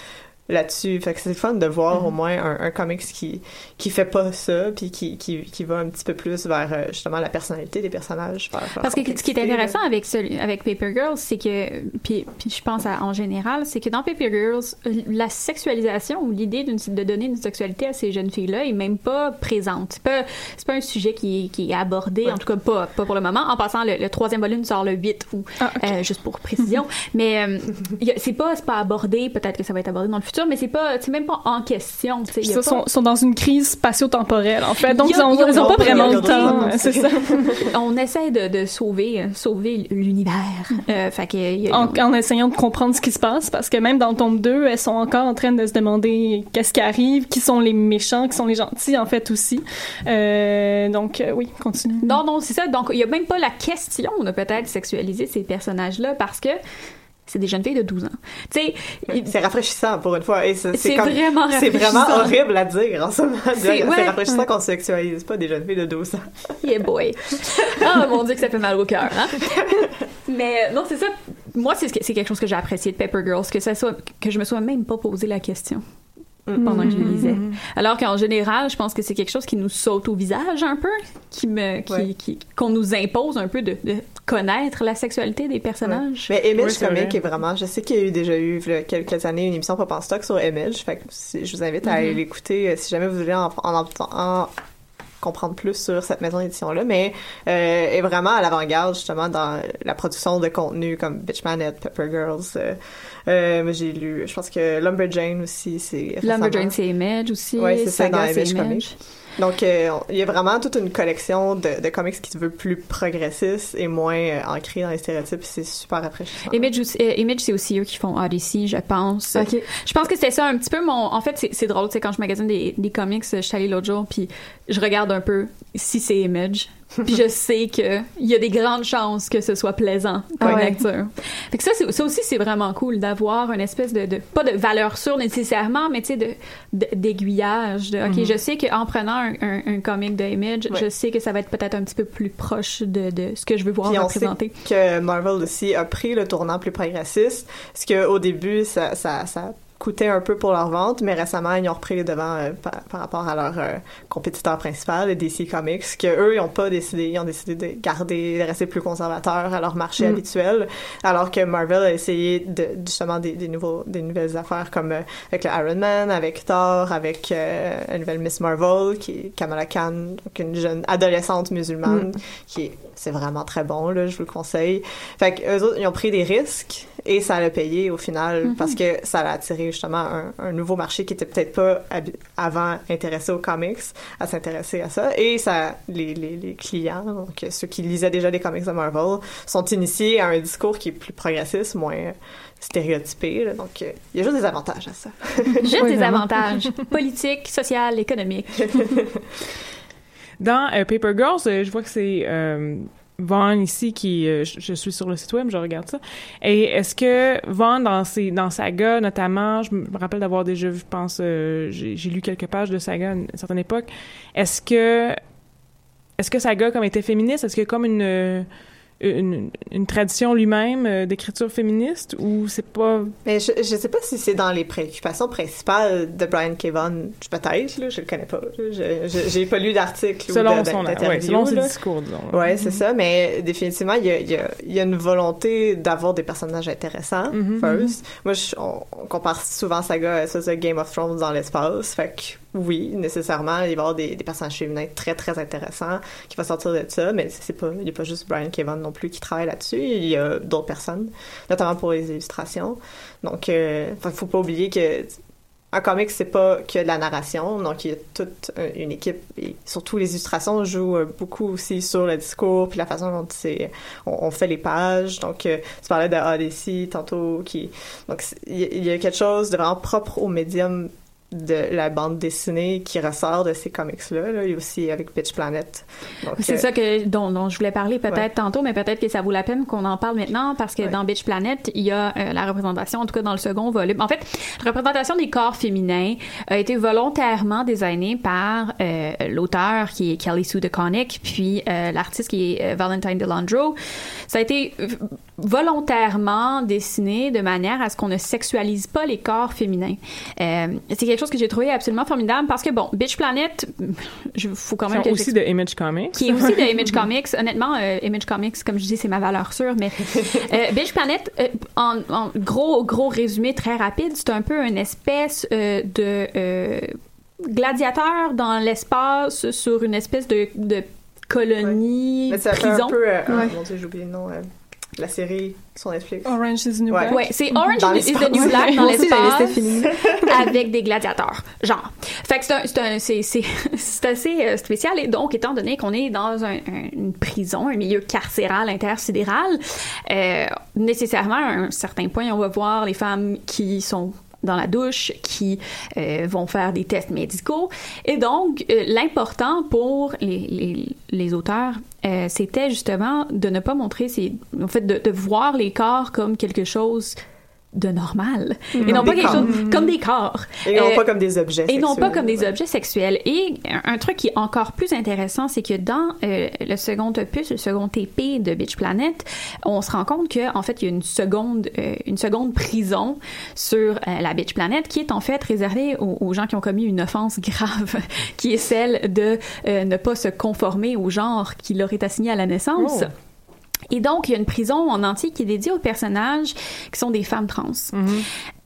Speaker 6: là-dessus. Fait que c'est fun de voir au moins un, un comics qui, qui fait pas ça, puis qui, qui, qui va un petit peu plus vers euh, justement la personnalité des personnages.
Speaker 5: Parce que ce qui est intéressant avec celui, avec Paper Girls, c'est que puis, puis je pense à- en général, c'est que dans Paper Girls, la sexualisation ou l'idée d'une de donner une sexualité à ces jeunes filles-là est même pas présente. C'est pas c'est pas un sujet qui, est- qui est abordé, en tout cas pas pas pour le moment. En passant, le, le troisième volume sort le 8 ou
Speaker 7: Ah,
Speaker 5: euh, juste pour précision. mais euh, c'est pas c'est pas abordé. Peut-être que ça va être abordé dans le futur, mais c'est pas c'est même pas en question. Y
Speaker 7: Ils
Speaker 5: pas-
Speaker 7: sont, dans une crise spatio-temporelle en fait donc
Speaker 5: Il y
Speaker 7: ils
Speaker 5: a-
Speaker 7: ont,
Speaker 5: y
Speaker 7: ils pas vraiment le temps c'est ça
Speaker 5: on essaie de, de sauver sauver l'univers. Euh, fait que y a-
Speaker 7: en, en essayant de comprendre ce qui se passe parce que même dans le tome 2 elles sont encore en train de se demander qu'est-ce qui arrive qui sont les méchants qui sont les gentils en fait aussi Euh, donc euh, oui continue
Speaker 5: Non, non, c'est ça. Donc, il n'y a même pas la question de peut-être sexualiser ces personnages-là parce que c'est des jeunes filles de 12 ans. Tu sais, il-
Speaker 6: C'est rafraîchissant pour une fois. Et c'est
Speaker 5: C'est
Speaker 6: comme-
Speaker 5: vraiment
Speaker 6: C'est vraiment
Speaker 5: rafraîchissant.
Speaker 6: horrible à dire en ce moment.
Speaker 5: C'est-
Speaker 6: C'est
Speaker 5: ouais.
Speaker 6: rafraîchissant qu'on sexualise pas des jeunes filles de 12 ans.
Speaker 5: yeah boy. Ah, mon Dieu, que ça fait mal au cœur. Hein? Mais non, c'est ça. Moi, c'est quelque chose que j'ai apprécié de Pepper Girls, que ça soit que je me sois même pas posé la question pendant que je le lisais. Alors qu'en général, je pense que c'est quelque chose qui nous saute au visage un peu, qui me, qui,
Speaker 6: Ouais.
Speaker 5: qui- qu'on nous impose un peu de, de connaître la sexualité des personnages.
Speaker 6: Mais Image
Speaker 3: Oui,
Speaker 6: Comic
Speaker 3: vrai.
Speaker 6: est vraiment. Je sais qu'il y a eu déjà eu quelques années une émission Pop en stock sur Image. Fait que si- je vous invite à aller l'écouter euh, si jamais vous voulez en, en, en- en comprendre plus sur cette maison d'édition là mais euh, est vraiment à l'avant-garde justement dans la production de contenu comme Bitchmanette, Pepper Girls euh, euh, moi j'ai lu je pense que Lumberjane aussi c'est
Speaker 5: Lumberjane, c'est Image aussi.
Speaker 6: Ouais, c'est ça, dans Image. Comics. Donc, euh, il y a vraiment toute une collection de, de comics qui se veut plus progressiste et moins euh, ancré dans les stéréotypes. C'est super rafraîchissant.
Speaker 5: Image, euh, Image, c'est aussi eux qui font Odyssey, je pense. Je pense que c'était ça un petit peu mon. En fait, c'est- c'est drôle, tu sais, quand je magasine des, des comics, je suis allée l'autre jour, puis je regarde un peu si c'est Image. Puis je sais que il y a des grandes chances que ce soit plaisant comme
Speaker 4: Ah ouais.
Speaker 5: lecture. Fait que ça, ça aussi, c'est vraiment cool d'avoir une espèce de, de- pas de valeur sûre nécessairement, mais tu sais, de, de- d'aiguillage. De, OK, je sais qu'en prenant un, un, un comic de Image,
Speaker 6: Ouais.
Speaker 5: je sais que ça va être peut-être un petit peu plus proche de, de ce que je veux voir
Speaker 6: Puis on sait
Speaker 5: représenter.
Speaker 6: que Marvel aussi a pris le tournant plus progressiste, parce qu'au début, ça, ça, ça coûtait un peu pour leur vente, mais récemment, ils ont repris les devants euh, par, par rapport à leur euh, compétiteur principal, le DC Comics, que eux, ils ont pas décidé, ils ont décidé de garder, de rester plus conservateurs à leur marché
Speaker 4: Mm.
Speaker 6: habituel, alors que Marvel a essayé de, justement des, des nouveaux, des nouvelles affaires comme euh, avec le Iron Man, avec Thor, avec la nouvelle Miss Marvel, qui est Kamala Khan, donc une jeune adolescente musulmane, qui est, c'est vraiment très bon, là, je vous le conseille. Fait que eux autres, ils ont pris des risques et ça l'a payé au final parce que ça a attiré justement un, un nouveau marché qui était peut-être pas avant intéressé aux comics à s'intéresser à ça et ça les, les, les clients donc ceux qui lisaient déjà des comics de Marvel sont initiés à un discours qui est plus progressiste moins stéréotypé là. donc euh, il y a juste des avantages à ça
Speaker 5: Juste
Speaker 7: Oui,
Speaker 5: des avantages politiques, sociaux, économiques.
Speaker 3: Dans euh, Paper Girls, euh, je vois que c'est euh, Vaughn ici qui euh, je, suis sur le site web, je regarde ça. Et est-ce que Vaughn dans ses dans Saga notamment, je me rappelle d'avoir déjà vu, je pense, euh, j'ai lu quelques pages de Saga à une certaine époque. Est-ce que est-ce que Saga comme était féministe, est-ce a comme une une, une tradition lui-même euh, d'écriture féministe ou c'est pas
Speaker 6: mais je, je sais pas si c'est dans les préoccupations principales de Brian Kevan peut-être là je le connais pas j'ai pas lu d'article ou
Speaker 3: selon
Speaker 6: de-
Speaker 3: son ouais, selon ses discours disons.
Speaker 6: Ouais, c'est ça, mais définitivement, il y a, y a- y a une volonté d'avoir des personnages intéressants,
Speaker 3: Mhm.
Speaker 6: first. Moi, je- on, on compare souvent Saga à ça, ça, Game of Thrones dans l'espace, fait que oui, nécessairement, il va y avoir des, des personnages féminins très, très intéressants qui vont sortir de ça, mais c'est pas, il y a pas juste Brian Kevan non plus qui travaille là-dessus, il y a d'autres personnes, notamment pour les illustrations. Donc, euh, qu'il faut pas oublier que un comic, c'est pas que de la narration, donc il y a toute une équipe et surtout les illustrations jouent euh, beaucoup aussi sur le discours puis la façon dont on, fait les pages. Donc euh, tu parlais de Odyssey tantôt qui donc il il y a quelque chose de vraiment propre au médium de la bande dessinée qui ressort de ces comics-là, là, et aussi avec Bitch Planet.
Speaker 5: C'est
Speaker 6: euh,
Speaker 5: ça que dont, dont je voulais parler peut-être
Speaker 6: Ouais.
Speaker 5: tantôt, mais peut-être que ça vaut la peine qu'on en parle maintenant parce que
Speaker 6: Ouais.
Speaker 5: dans Bitch Planet, il y a euh, la représentation, en tout cas dans le second volume. En fait, la représentation des corps féminins a été volontairement designée par euh, l'auteur qui est Kelly Sue DeConnick, puis l'artiste qui est Valentine DeLandro. Ça a été volontairement dessiné de manière à ce qu'on ne sexualise pas les corps féminins. C'est quelque chose que j'ai trouvé absolument formidable parce que bon, Bitch Planet, je faut quand même que
Speaker 3: aussi de Image Comics.
Speaker 5: qui est aussi de Image Comics. Honnêtement, euh, Image Comics, comme je dis, c'est ma valeur sûre, mais euh, Bitch Planet, euh, en, en gros, gros résumé très rapide, c'est un peu une espèce euh, de euh, gladiateur dans l'espace sur une espèce de, de colonie,
Speaker 6: mais ça fait
Speaker 5: prison.
Speaker 6: un peu
Speaker 4: Ouais.
Speaker 6: mon dieu, j'ai oublié le nom euh, la série sur Netflix.
Speaker 7: Orange is the New. Black.
Speaker 5: Ouais, c'est Orange
Speaker 6: Dans
Speaker 5: is the. New Black dans l'espace avec des gladiateurs, genre. Fait que c'est assez euh, spécial et donc étant donné qu'on est dans un- un- une prison, un milieu carcéral intersidéral, euh, nécessairement à un certain point, on va voir les femmes qui sont dans la douche, qui euh, vont faire des tests médicaux. Et donc, euh, l'important pour les, auteurs, euh, c'était justement de ne pas montrer ces... En fait, de voir les corps comme quelque chose de normal. et non pas quelque
Speaker 6: corps.
Speaker 5: chose comme des corps.
Speaker 6: Et non
Speaker 5: Euh,
Speaker 6: pas comme des objets
Speaker 5: et non pas
Speaker 6: sexuels.
Speaker 5: comme des objets sexuels. Et un, un truc qui est encore plus intéressant, c'est que dans euh, le second opus, le second TP de Bitch Planet, on se rend compte que en fait il y a une seconde, euh, une seconde prison sur la Bitch Planet qui est en fait réservée aux, aux gens qui ont commis une offense grave, qui est celle de ne pas se conformer au genre qui leur est assigné à la naissance.
Speaker 3: Oh.
Speaker 5: Et donc, il y a une prison en entier qui est dédiée aux personnages qui sont des femmes trans.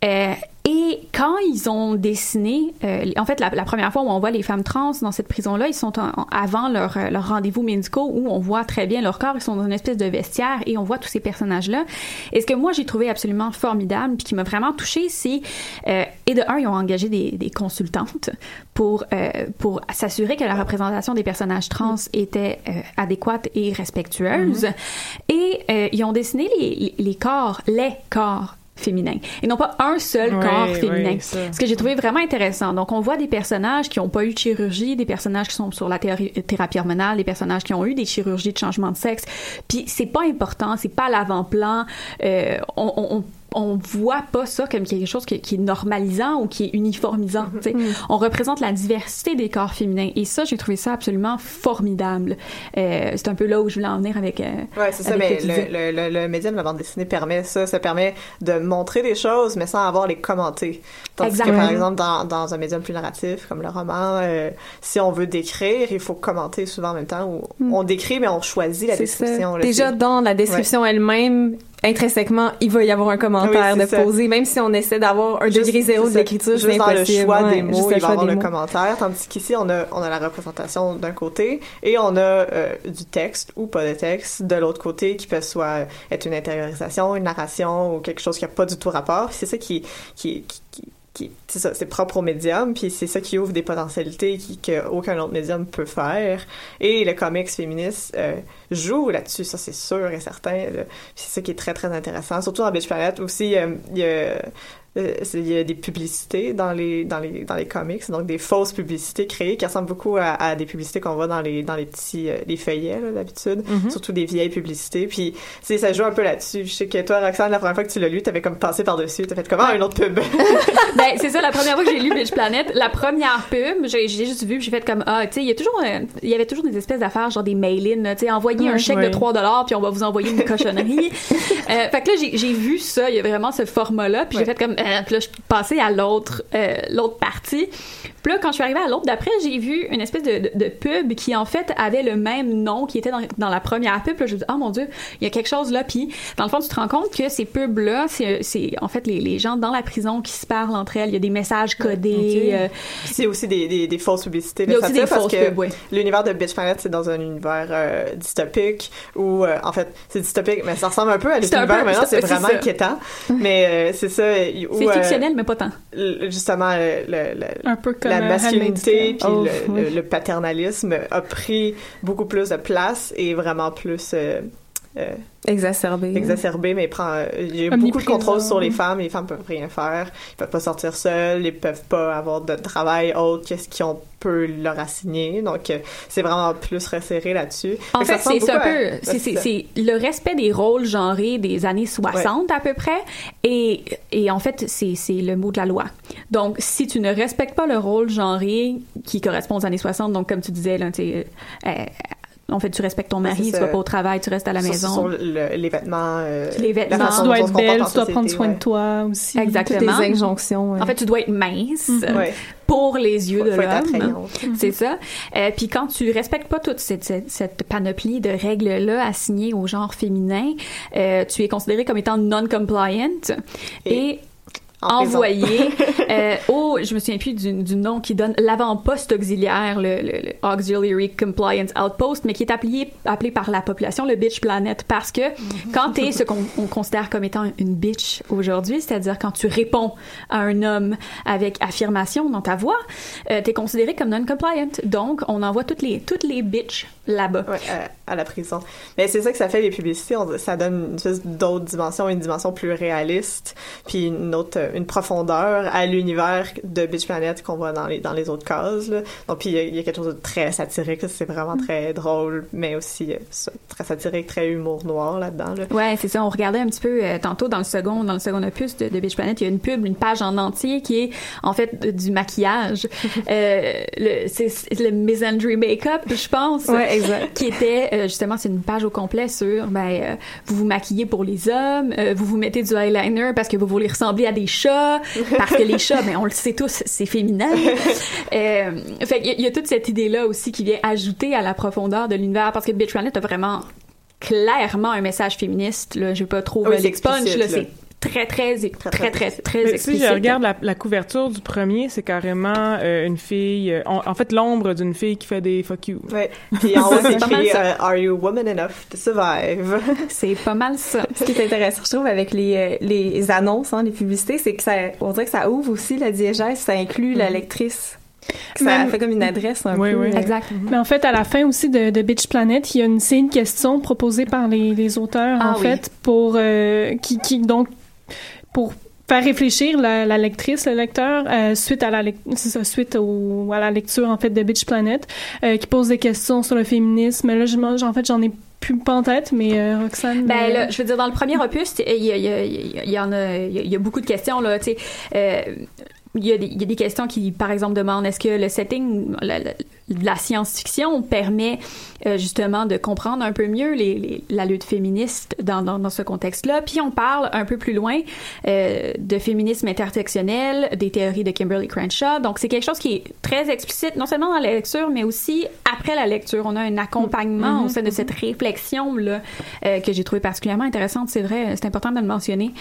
Speaker 5: Euh, et quand ils ont dessiné, euh, en fait, la, la première fois où on voit les femmes trans dans cette prison-là, ils sont en- en- avant leur, euh, leur rendez-vous médicaux où on voit très bien leur corps, ils sont dans une espèce de vestiaire et on voit tous ces personnages-là. Et ce que moi j'ai trouvé absolument formidable puis qui m'a vraiment touchée, c'est euh, et de un, ils ont engagé des, des consultantes pour euh, pour s'assurer que la représentation des personnages trans était euh, adéquate et respectueuse. Et euh, ils ont dessiné les, les, les corps, les corps féminin et non pas un seul corps féminin. Ce que j'ai trouvé vraiment intéressant. Donc, on voit des personnages qui n'ont pas eu de chirurgie, des personnages qui sont sur la théorie- thérapie hormonale, des personnages qui ont eu des chirurgies de changement de sexe. Puis, c'est pas important, c'est pas l'avant-plan. Euh, on, on, on voit pas ça comme quelque chose qui, qui est normalisant ou qui est uniformisant. tu sais. On représente la diversité des corps féminins et ça, j'ai trouvé ça absolument formidable. Euh, c'est un peu là où je voulais en venir avec. euh,
Speaker 6: Ouais, c'est ça, mais le, le, le, le médium de la bande dessinée permet ça. Ça permet de montrer des choses, mais sans avoir les commenter. Tandis que, par exemple, dans, dans un médium plus narratif, comme le roman, euh, si on veut décrire, il faut commenter souvent en même temps. Où On décrit, mais on choisit la description.
Speaker 4: Déjà, dans la description elle-même, intrinsèquement, il va y avoir un commentaire
Speaker 6: Oui,
Speaker 4: de
Speaker 6: ça.
Speaker 4: poser, même si on essaie d'avoir un
Speaker 6: Juste-
Speaker 4: degré zéro
Speaker 6: c'est ça.
Speaker 4: d'écriture, c'est
Speaker 6: dans le
Speaker 4: impossible.
Speaker 6: choix
Speaker 4: Ouais,
Speaker 6: des mots, il va avoir le
Speaker 4: mots.
Speaker 6: commentaire, tandis qu'ici, on a, on a la représentation d'un côté et on a euh, du texte ou pas de texte de l'autre côté qui peut soit être une intériorisation, une narration ou quelque chose qui n'a pas du tout rapport. C'est ça qui, qui, qui- qui- c'est ça, c'est propre au médium, puis c'est ça qui ouvre des potentialités qu'aucun autre médium peut faire. Et le comics féministe euh, joue là-dessus, ça c'est sûr et certain. c'est ça qui est très très intéressant, surtout dans Bitch Planet aussi. euh, Il y a euh, il y a des publicités dans les dans les dans les comics donc des fausses publicités créées qui ressemblent beaucoup à, à des publicités qu'on voit dans les dans les petits euh, les feuillets d'habitude. Surtout des vieilles publicités. Puis tu ça joue un peu là-dessus. Je sais que toi Roxane la première fois que tu l'as lu t'avais comme passé par dessus t'as fait comment une autre pub.
Speaker 5: Ben, c'est ça, la première fois que j'ai lu Bitch Planet, la première pub, j'ai juste vu, puis j'ai fait comme, ah, tu sais, il y a toujours, euh, il y avait toujours des espèces d'affaires, genre des mail-in, tu sais, envoyer un chèque de 3 dollars, puis on va vous envoyer une cochonnerie. euh, fait que là, j'ai- j'ai vu ça, il y a vraiment ce format-là, puis j'ai fait comme, euh, puis là, je suis passée à l'autre, euh, l'autre partie. Puis là, quand je suis arrivée à l'autre d'après, j'ai vu une espèce de, de, de pub qui, en fait, avait le même nom qui était dans, dans la première pub. Là, je me dis, oh mon Dieu, il y a quelque chose là. Puis, dans le fond, tu te rends compte que ces pubs-là, c'est, en fait les, les gens dans la prison qui se parlent entre elles. Il y a des messages codés. euh,
Speaker 6: Puis c'est aussi des, des, des fausses publicités.
Speaker 5: Il y a aussi des
Speaker 6: parce
Speaker 5: fausses
Speaker 6: que
Speaker 5: pubs.
Speaker 6: L'univers de Bitch Planet, c'est dans un univers euh, dystopique où, euh, en fait, c'est dystopique, mais ça ressemble un peu à l'univers maintenant, c'est vraiment inquiétant. mais euh, c'est ça.
Speaker 5: C'est
Speaker 6: euh,
Speaker 5: fictionnel, mais pas tant.
Speaker 6: le- justement, le, le- le-
Speaker 7: Un peu comme
Speaker 6: la
Speaker 7: euh,
Speaker 6: masculinité puis
Speaker 7: Tale.
Speaker 4: Oh,
Speaker 6: le,
Speaker 4: oui.
Speaker 6: le- le paternalisme a pris beaucoup plus de place et vraiment plus euh,
Speaker 4: Exacerbé.
Speaker 6: exacerbé, mais prend, euh, il y a beaucoup de contrôle sur les femmes. Les femmes peuvent rien faire. Ils peuvent pas sortir seules. Ils peuvent pas avoir de travail autre que ce qu'on peut leur assigner. Donc, euh, c'est vraiment plus resserré là-dessus.
Speaker 5: En
Speaker 6: Fait
Speaker 5: c'est c'est un peu, le respect des rôles genrés des années 60 à peu près, et, et en fait, c'est c'est le mot de la loi. Donc, si tu ne respectes pas le rôle genré qui correspond aux années 60, donc comme tu disais, là, en fait, tu respectes ton mari, tu vas pas au travail, tu restes à la maison.
Speaker 6: Sur le- les vêtements. euh,
Speaker 5: Les
Speaker 6: la
Speaker 5: vêtements.
Speaker 6: façon
Speaker 7: Tu dois
Speaker 6: dont on
Speaker 7: être belle, tu dois prendre soin
Speaker 6: ouais.
Speaker 7: de toi aussi.
Speaker 5: Exactement.
Speaker 4: Toutes les injonctions. ouais.
Speaker 5: En fait, tu dois être mince
Speaker 6: Ouais.
Speaker 5: pour les yeux
Speaker 6: Faut-
Speaker 5: de l'homme.
Speaker 6: attrayante.
Speaker 5: C'est ça. Euh, puis quand tu respectes pas toute cette, cette, cette panoplie de règles-là assignées au genre féminin, euh, tu es considéré comme étant non-compliant et. Envoyé euh, au, je me souviens plus du, du nom qui donne l'avant-poste auxiliaire, le, le- le Auxiliary Compliance Outpost, mais qui est appelé, appelé par la population le bitch planet parce que quand t'es ce qu'on on considère comme étant une bitch aujourd'hui, c'est-à-dire quand tu réponds à un homme avec affirmation dans ta voix, euh, t'es considéré comme non-compliant. Donc, on envoie toutes les, toutes les bitches là-bas.
Speaker 6: Ouais, à, à la prison. Mais c'est ça que ça fait les publicités, on- ça donne une espèce d'autre dimension, une dimension plus réaliste, puis une autre, une profondeur à l'univers de Beach Planet qu'on voit dans les dans les autres cases. Là. Donc puis il y, a- il y a quelque chose de très satirique, c'est vraiment très drôle, mais aussi euh, très satirique, très humour noir là-dedans. Là.
Speaker 5: Ouais, c'est ça. On regardait un petit peu euh, tantôt dans le second, dans le second opus de, de Beach Planet, il y a une pub, une page en entier qui est en fait du maquillage. euh, le, c'est le misandry makeup, je pense.
Speaker 4: Ouais, exact.
Speaker 5: Qui était euh, justement, c'est une page au complet sur, ben, euh, vous vous maquillez pour les hommes, euh, vous vous mettez du eyeliner parce que vous voulez ressembler à des parce que les chats, ben, on le sait tous, c'est féminin. euh, fait y il y, a toute cette idée-là aussi qui vient ajouter à la profondeur de l'univers, parce que Bitch Planet a vraiment clairement un message féministe. Là, je vais pas trop
Speaker 6: Oui,
Speaker 5: euh, l'expunch, là. c'est très, très, très, très, très, très
Speaker 3: Mais si je regarde la, la couverture du premier, c'est carrément euh, une fille, euh, en, en fait l'ombre d'une fille qui fait des fuck you.
Speaker 6: Ouais. Puis en haut c'est
Speaker 5: C'est
Speaker 6: écrit euh, Are you woman enough to survive?
Speaker 5: C'est pas mal ça.
Speaker 4: Ce qui est intéressant, je trouve, avec les, euh, les annonces, hein, les publicités, c'est que ça, on dirait que ça ouvre aussi la diégèse, ça inclut la lectrice. Que Ça
Speaker 7: Même-
Speaker 4: fait comme une adresse un
Speaker 3: Oui,
Speaker 4: peu.
Speaker 3: oui.
Speaker 5: Exact.
Speaker 7: Mais en fait, à la fin aussi de, de Bitch Planet, il y a une série de questions proposées par les, les auteurs,
Speaker 5: Ah
Speaker 7: en
Speaker 5: oui.
Speaker 7: fait, pour euh, qui, qui donc pour faire réfléchir la, la lectrice, le lecteur, euh, suite à la ça, suite au, à la lecture en fait de Bitch Planet, euh, qui pose des questions sur le féminisme. Là, je, en fait, j'en ai plus pas en tête, mais euh, Roxane.
Speaker 5: Ben
Speaker 7: euh,
Speaker 5: là, je veux dire, dans le premier opus, il y, a- il y, a- il y en a, il y a- il y a beaucoup de questions là. Tu sais, euh, il y, a des, il y a des questions qui, par exemple, demandent est-ce que le setting la, la- la science-fiction permet euh, justement de comprendre un peu mieux les, les- la lutte féministe dans, dans, dans ce contexte-là? Puis on parle un peu plus loin euh, de féminisme intersectionnel, des théories de Kimberly Crenshaw. Donc c'est quelque chose qui est très explicite, non seulement dans la lecture, mais aussi après la lecture. On a un accompagnement au sein de cette réflexion-là euh, que j'ai trouvé particulièrement intéressante. C'est vrai, c'est important de le mentionner.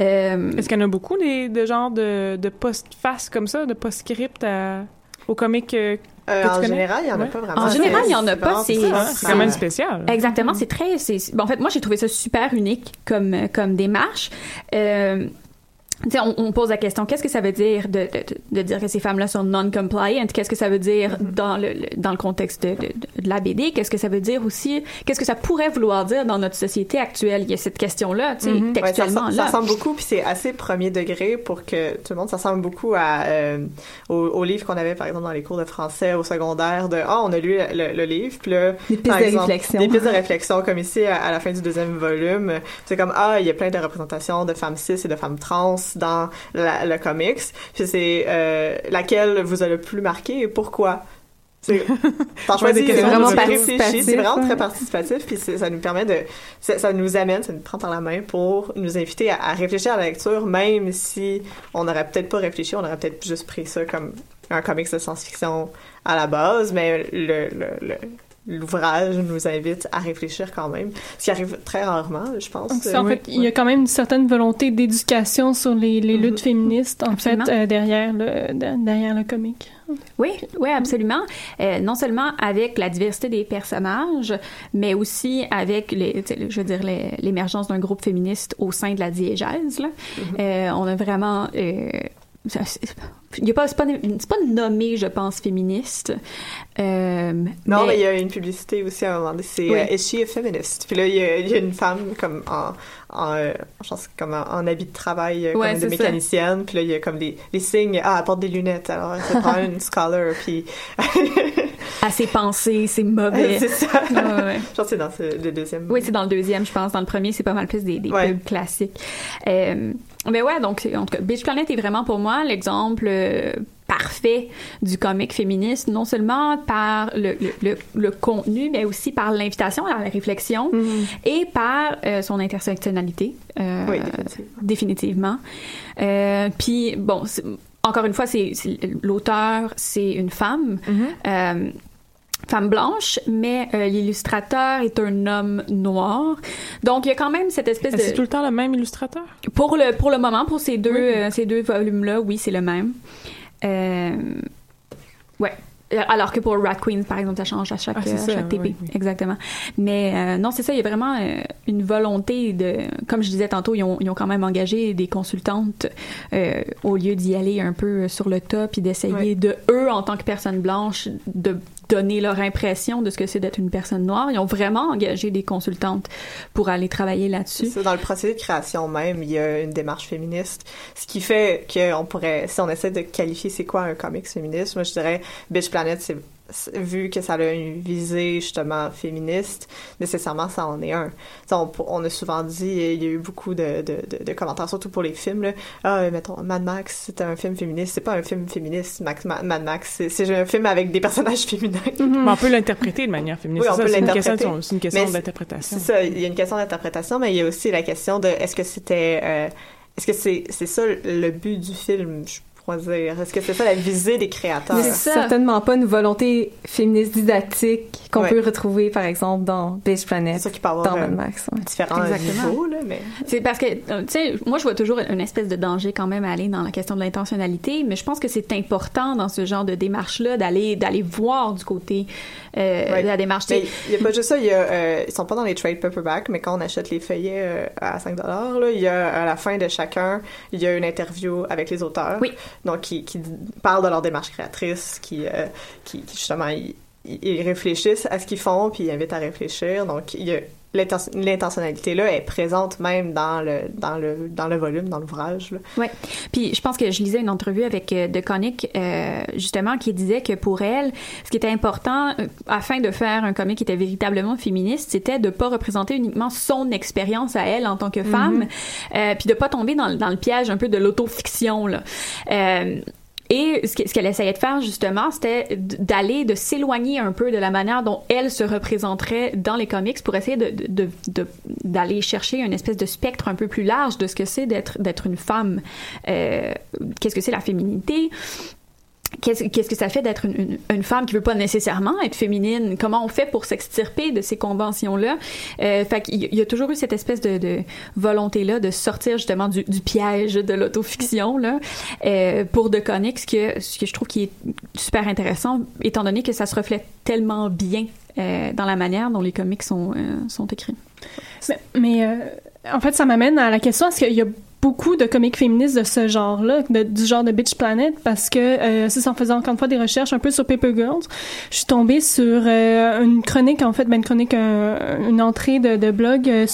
Speaker 5: Euh,
Speaker 3: Est-ce qu'il y en a beaucoup des, de genre de, de post-face comme ça, de post-script à- au comique euh,
Speaker 6: Euh, en général, il n'y en a
Speaker 3: Ouais.
Speaker 6: pas vraiment.
Speaker 5: En général, il y en a pas, c'est-
Speaker 3: quand même spécial.
Speaker 5: Exactement, c'est très. c'est- bon, en fait, moi, j'ai trouvé ça super unique comme, comme démarche. Euh, on, on pose la question qu'est-ce que ça veut dire de, de, de dire que ces femmes-là sont non-compliant? Qu'est-ce que ça veut dire dans le, le- dans le contexte de, de, de la BD Qu'est-ce que ça veut dire aussi? Qu'est-ce que ça pourrait vouloir dire dans notre société actuelle? Il y a cette question-là, tu sais,
Speaker 6: ça,
Speaker 5: textuellement
Speaker 6: ça
Speaker 5: là.
Speaker 6: ressemble beaucoup, puis c'est assez premier degré pour que tout le monde, ça ressemble beaucoup à, euh, au, au livre qu'on avait, par exemple, dans les cours de français au secondaire, de « Ah, on a lu le, le livre », puis là,
Speaker 4: Des pistes de réflexion.
Speaker 6: Des pistes de réflexion, comme ici, à, à la fin du deuxième volume. C'est comme « Ah, il y a plein de représentations de femmes cis et de femmes trans dans la- le comics. » Puis c'est euh, laquelle vous a le plus marqué et pourquoi? C'est
Speaker 4: vraiment participatif,
Speaker 6: c'est vraiment
Speaker 4: ouais.
Speaker 6: très participatif puis ça nous permet de ça, ça nous amène ça nous prend par la main pour nous inviter à, à réfléchir à la lecture même si on n'aurait peut-être pas réfléchi on aurait peut-être juste pris ça comme un comics de science-fiction à la base mais le, le, le- l'ouvrage nous invite à réfléchir quand même ce qui arrive très rarement je pense
Speaker 7: en fait, il y a quand même une certaine volonté d'éducation sur les, les luttes féministes, en
Speaker 5: Absolument.
Speaker 7: fait, euh, derrière le de- derrière le comique.
Speaker 5: Oui, oui, absolument. Euh, non seulement avec la diversité des personnages, mais aussi avec, les, je veux dire, l'émergence d'un groupe féministe au sein de la diégèse. Là. Euh, on a vraiment... c'est- il y a pas, c'est pas, pas nommé, je pense, féministe. Euh,
Speaker 6: Non, mais il y a une publicité aussi à un moment donné. C'est
Speaker 5: Oui.
Speaker 6: euh, Is she a feminist? Puis là, il y a, il y a une femme comme en, en, euh, je pense comme en, en habit de travail, euh,
Speaker 5: Ouais,
Speaker 6: comme de
Speaker 5: ça.
Speaker 6: mécanicienne. Puis là, il y a comme des, des signes. Ah, elle porte des lunettes. Alors, c'est pas une scholar. Puis
Speaker 5: assez pensé, c'est mauvais.
Speaker 6: c'est ça.
Speaker 5: Ouais, ouais.
Speaker 6: Je pense que c'est dans ce- le deuxième.
Speaker 5: Oui, c'est dans le deuxième, je pense. Dans le premier, c'est pas mal plus des, des classiques. Mais ouais, donc, en tout cas, Beach Planet est vraiment pour moi l'exemple euh, parfait du comic féministe, non seulement par le, le, le, le contenu, mais aussi par l'invitation à la réflexion et par euh, son intersectionnalité. euh,
Speaker 6: Oui, définitivement.
Speaker 5: définitivement. Puis, bon, encore une fois, c'est l'auteur, c'est une femme. Euh, femme blanche, mais euh, l'illustrateur est un homme noir. Donc il y a quand même cette espèce
Speaker 3: C'est
Speaker 5: de
Speaker 3: tout le temps le même illustrateur?
Speaker 5: pour le pour le moment pour ces deux
Speaker 3: Oui.
Speaker 5: euh, ces deux volumes là, oui, c'est le même. Euh, ouais. Alors que pour Rat Queen, par exemple, ça change à chaque,
Speaker 3: Ah, c'est ça,
Speaker 5: chaque TP.
Speaker 3: oui, oui.
Speaker 5: Exactement. Mais euh, non, c'est ça, il y a vraiment euh, une volonté de... Comme je disais tantôt, ils ont, ils ont quand même engagé des consultantes euh, au lieu d'y aller un peu sur le top puis d'essayer de, eux, en tant que personnes blanches, de donner leur impression de ce que c'est d'être une personne noire. Ils ont vraiment engagé des consultantes pour aller travailler là-dessus.
Speaker 6: Dans le procédé de création même, il y a une démarche féministe, ce qui fait qu'on pourrait, si on essaie de qualifier c'est quoi un comics féministe, moi je dirais Bitch Planet, c'est- vu que ça a une visée justement féministe, nécessairement ça en est un. On, on a souvent dit, il y a eu beaucoup de, de, de, de commentaires, surtout pour les films, là. ah, mettons, Mad Max, c'est un film féministe, c'est pas un film féministe, Max, Ma- Mad Max, c'est- un film avec des personnages féminins.
Speaker 3: Mais on peut l'interpréter de manière féministe.
Speaker 6: Oui, on
Speaker 3: ça,
Speaker 6: peut l'interpréter.
Speaker 3: c'est une question d'interprétation.
Speaker 6: C'est ça, il y a une question d'interprétation, mais il y a aussi la question de est-ce que c'était euh, est-ce que c'est c'est ça le but du film, je dire. Est-ce que c'est ça la visée des créateurs?
Speaker 5: C'est
Speaker 4: certainement pas une volonté féministe didactique qu'on
Speaker 6: Ouais.
Speaker 4: peut retrouver, par exemple, dans Beige
Speaker 6: C'est
Speaker 4: Planet,
Speaker 6: sûr peut avoir
Speaker 4: dans Mad Max. ouais.
Speaker 6: différents
Speaker 5: Exactement.
Speaker 6: niveaux là, mais
Speaker 5: C'est parce que, euh, tu sais, moi, je vois toujours une espèce de danger quand même à aller dans la question de l'intentionnalité, mais je pense que c'est important dans ce genre de démarche-là d'aller d'aller voir du côté euh,
Speaker 6: Ouais.
Speaker 5: de la démarche.
Speaker 6: il y a pas juste ça, y a euh, ils sont pas dans les trade paperback, mais quand on achète les feuillets euh, à 5 dollars là, il y a à la fin de chacun, il y a une interview avec les auteurs.
Speaker 5: Oui.
Speaker 6: Donc qui qui parlent de leur démarche créatrice, qui euh, qui, qui, justement ils, réfléchissent à ce qu'ils font puis ils invitent à réfléchir. Donc il l'intentionnalité là est présente même dans le dans le dans le volume dans l'ouvrage
Speaker 5: oui puis je pense que je lisais une entrevue avec euh, De Koenig euh, justement qui disait que pour elle ce qui était important euh, afin de faire un comic qui était véritablement féministe c'était de pas représenter uniquement son expérience à elle en tant que femme mm-hmm. puis de pas tomber dans, dans le piège un peu de l'autofiction là et ce qu'elle essayait de faire justement, c'était d'aller, de s'éloigner un peu de la manière dont elle se représenterait dans les comics pour essayer de, d'aller de, chercher une espèce de spectre un peu plus large de ce que c'est d'être une femme. Euh, qu'est-ce que c'est la féminité? Qu'est-ce, que ça fait d'être une, femme qui veut pas nécessairement être féminine? Comment on fait pour s'extirper de ces conventions-là? Euh, Fait qu'il y a toujours eu cette espèce de, volonté-là de sortir justement du, piège de l'autofiction là, euh, pour De ce que, ce que je trouve qui est super intéressant, étant donné que ça se reflète tellement bien euh, dans la manière dont les comics sont, euh, écrits.
Speaker 7: Mais, en fait, ça m'amène à la question est-ce qu'il y a beaucoup de comics féministes de ce genre-là, du genre de Bitch Planet, parce que euh, c'est en faisant encore une fois des recherches un peu sur Paper Girls, je suis tombée sur euh, une chronique en fait, ben une chronique, une entrée de, blog euh,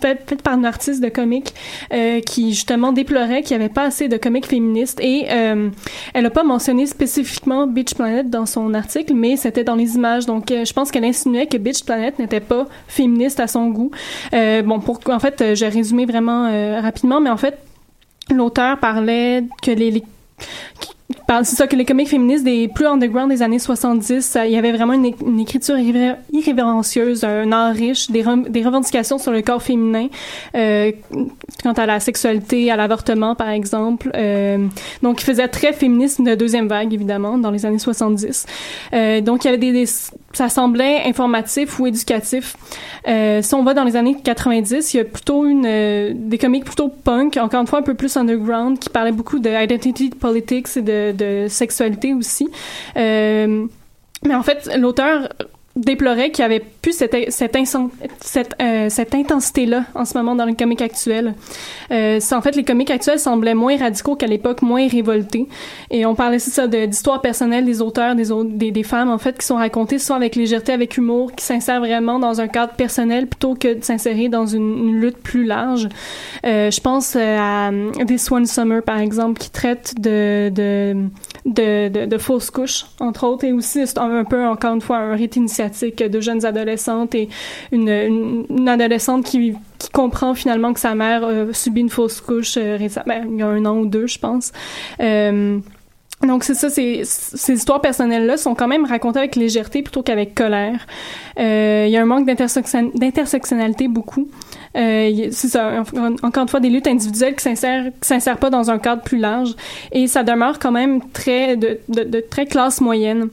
Speaker 7: faite, par une artiste de comics euh, qui justement déplorait qu'il n'y avait pas assez de comics féministes et euh, elle a pas mentionné spécifiquement Bitch Planet dans son article, mais c'était dans les images. Donc je pense qu'elle insinuait que Bitch Planet n'était pas féministe à son goût. bon, pour en fait, j'ai résumé vraiment rapidement, mais en fait l'auteur parlait que les, c'est ça que les comics féministes des plus underground des années 70, il y avait vraiment une, écriture irrévérencieuse, un art riche, des, des revendications sur le corps féminin, euh, quant à la sexualité, à l'avortement par exemple. Euh, donc, il faisait très féministe de deuxième vague évidemment dans les années 70. Euh, donc, il y avait des, ça semblait informatif ou éducatif. Euh, si on va dans les années 90, il y a plutôt une euh, des comics plutôt punk, encore une fois un peu plus underground, qui parlaient beaucoup de identity politics et de de sexualité aussi. Euh, mais en fait, l'auteur déplorait qu'il n'y avait plus cette, euh, cette intensité-là en ce moment dans les comics actuels. Euh, en fait, les comics actuels semblaient moins radicaux qu'à l'époque, moins révoltés. Et on parlait, c'est ça, d'histoires personnelles des auteurs, des, des, femmes, en fait, qui sont racontées soit avec légèreté, avec humour, qui s'insèrent vraiment dans un cadre personnel plutôt que de s'insérer dans une, lutte plus large. Euh, je pense à This One Summer, par exemple, qui traite de, de, de, de fausses couches, entre autres, et aussi, un, un peu, encore une fois, un rite initiatique de jeunes adolescentes et une, une, adolescente qui, qui, comprend finalement que sa mère a subi une fausse couche euh, récemment, ben, il y a un an ou deux, je pense. Euh, donc c'est ça, ces, ces histoires personnelles-là sont quand même racontées avec légèreté plutôt qu'avec colère. Euh, il y a un manque d'intersectionnalité beaucoup. Euh, c'est ça, encore une fois, des luttes individuelles qui s'insèrent, qui s'insèrent pas dans un cadre plus large. Et ça demeure quand même très de, de, de très classe moyenne.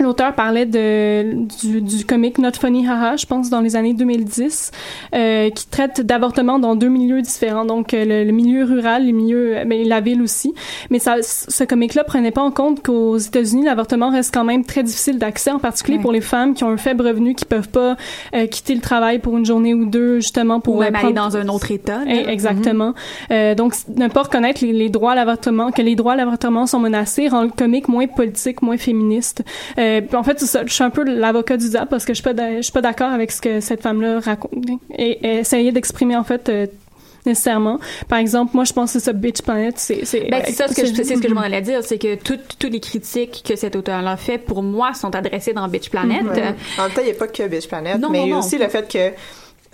Speaker 7: L'auteur parlait de du, du comique Not Funny Haha, je pense, dans les années 2010, euh, qui traite d'avortement dans deux milieux différents, donc euh, le, milieu rural, le milieu, mais euh, ben, la ville aussi. Mais ça, ce comique-là prenait pas en compte qu'aux États-Unis, l'avortement reste quand même très difficile d'accès, en particulier pour les femmes qui ont un faible revenu, qui peuvent pas euh, quitter le travail pour une journée ou deux, justement pour
Speaker 5: ou même aller dans un autre État.
Speaker 7: Eh, exactement. Mm-hmm. donc, ne pas reconnaître les, les droits à l'avortement, que les droits à l'avortement sont menacés, rend le comique moins politique, moins féministe. Euh, en fait, je suis un peu l'avocat du diable parce que je suis pas, je suis pas d'accord avec ce que cette femme-là raconte et, et essayer d'exprimer en fait euh, nécessairement. Par exemple, moi, je pense que ce Bitch Planet, c'est...
Speaker 5: C'est ben, ça ce que, je, c'est ce que je m'en allais dire, c'est que toutes toutes les critiques que cet auteur-là fait, pour moi, sont adressées dans Bitch Planet.
Speaker 6: En même temps, il n'y a pas que Bitch Planet, mais il y a aussi le fait que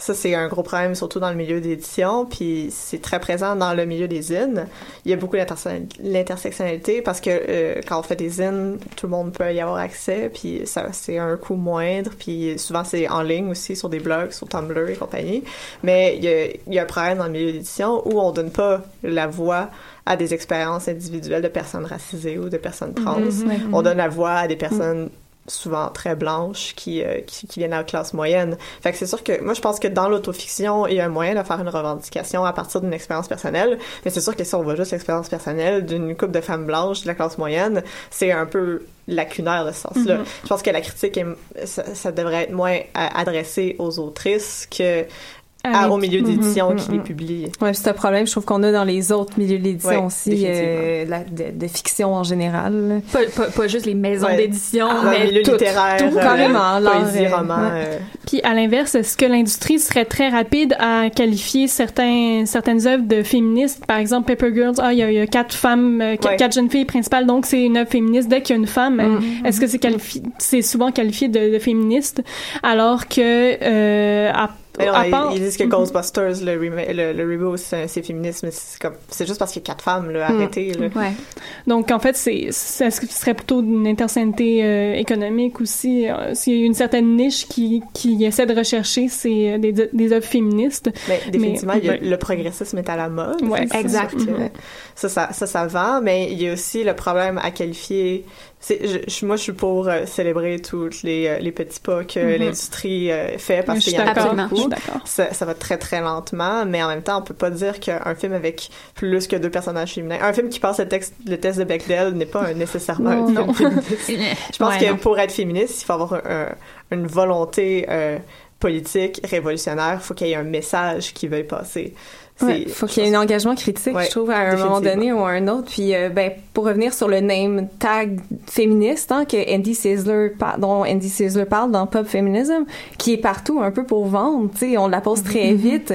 Speaker 6: ça, c'est un gros problème, surtout dans le milieu d'édition, puis c'est très présent dans le milieu des zines. Il y a beaucoup l'intersectionnalité parce que euh, quand on fait des zines, tout le monde peut y avoir accès, puis ça, c'est un coût moindre, puis souvent c'est en ligne aussi, sur des blogs, sur Tumblr et compagnie. Mais il y a, il y a un problème dans le milieu d'édition où on donne pas la voix à des expériences individuelles de personnes racisées ou de personnes trans. Mm-hmm. On donne la voix à des personnes souvent très blanches qui, euh, qui, qui, viennent à la classe moyenne. Fait que c'est sûr que moi je pense que dans l'autofiction, il y a un moyen de faire une revendication à partir d'une expérience personnelle, mais c'est sûr que si on voit juste l'expérience personnelle d'une couple de femmes blanches de la classe moyenne, c'est un peu lacunaire de ce sens-là. Mm-hmm. Je pense que la critique, ça, ça, devrait être moins adressé aux autrices que à-
Speaker 7: Ah,
Speaker 6: au milieu
Speaker 4: Mhm,
Speaker 6: d'édition
Speaker 4: mhm,
Speaker 6: qui les
Speaker 4: mhm.
Speaker 6: publie.
Speaker 4: Ouais, c'est un problème, je trouve qu'on a dans les autres milieux d'édition
Speaker 6: Ouais,
Speaker 4: aussi, euh, la- de, de fiction en général.
Speaker 5: Pas, pas, pas juste les maisons
Speaker 6: Ouais.
Speaker 5: d'édition,
Speaker 6: le
Speaker 5: mais
Speaker 6: milieu
Speaker 5: tout.
Speaker 6: littéraire,
Speaker 4: tout,
Speaker 6: euh,
Speaker 4: carrément, l'art,
Speaker 6: poésie,
Speaker 4: euh,
Speaker 6: roman.
Speaker 4: ouais.
Speaker 6: euh,
Speaker 7: Puis à l'inverse, est-ce que l'industrie serait très rapide à qualifier certains, certaines œuvres de féministes? Par exemple, Paper Girls, ah, il y, y a quatre femmes, euh, quatre,
Speaker 6: Ouais.
Speaker 7: quatre jeunes filles principales, donc c'est une œuvre féministe. Dès qu'il y a une femme,
Speaker 4: Mm.
Speaker 7: est-ce que c'est qualifié, c'est souvent qualifié de, de féministe? Alors que, euh, à,
Speaker 6: Mais non,
Speaker 7: à
Speaker 6: ils-
Speaker 7: part-
Speaker 6: ils, disent que
Speaker 7: Mhm.
Speaker 6: Ghostbusters, le, le, le reboot, c'est féministe, mais c'est juste parce qu'il y a quatre femmes, là,
Speaker 4: Mm.
Speaker 6: arrêtez. Là.
Speaker 5: Ouais.
Speaker 7: Donc, en fait, c'est, c'est- est-ce que ce serait plutôt une intersectionnalité euh, économique aussi? euh, S'il y a une certaine niche qui, qui essaie de rechercher, c'est euh, des, des œuvres féministes.
Speaker 6: Mais définitivement, il y a-
Speaker 7: ouais.
Speaker 6: le progressisme est à la mode.
Speaker 7: Ouais,
Speaker 5: exact.
Speaker 7: Mhm.
Speaker 6: Ça, ça, ça, ça vend, mais il y a aussi le problème à qualifier. Je, moi, je suis pour euh, célébrer tous les, euh, les petits pas que
Speaker 7: Mhm.
Speaker 6: l'industrie euh, fait parce qu'il y en a beaucoup. Ça, ça va très très lentement, mais en même temps, on peut pas dire qu'un film avec plus que deux personnages féminins, un film qui passe le, texte, le test de Bechdel n'est pas nécessairement un film
Speaker 7: non.
Speaker 6: féministe. Je pense
Speaker 5: Ouais,
Speaker 6: que
Speaker 5: non.
Speaker 6: pour être féministe, il faut avoir un- un- une volonté euh, politique révolutionnaire. Il faut qu'il y ait un message qui veuille passer.
Speaker 4: Ouais, faut qu'il y ait un engagement critique,
Speaker 6: Ouais,
Speaker 4: je trouve, à un moment donné ou à un autre. Puis, euh, ben, pour revenir sur le name tag féministe, hein, que Andy Sizzler, par- dont Andy Sizzler parle dans Pop Feminism, qui est partout un peu pour vendre, tu sais, on la pose très vite,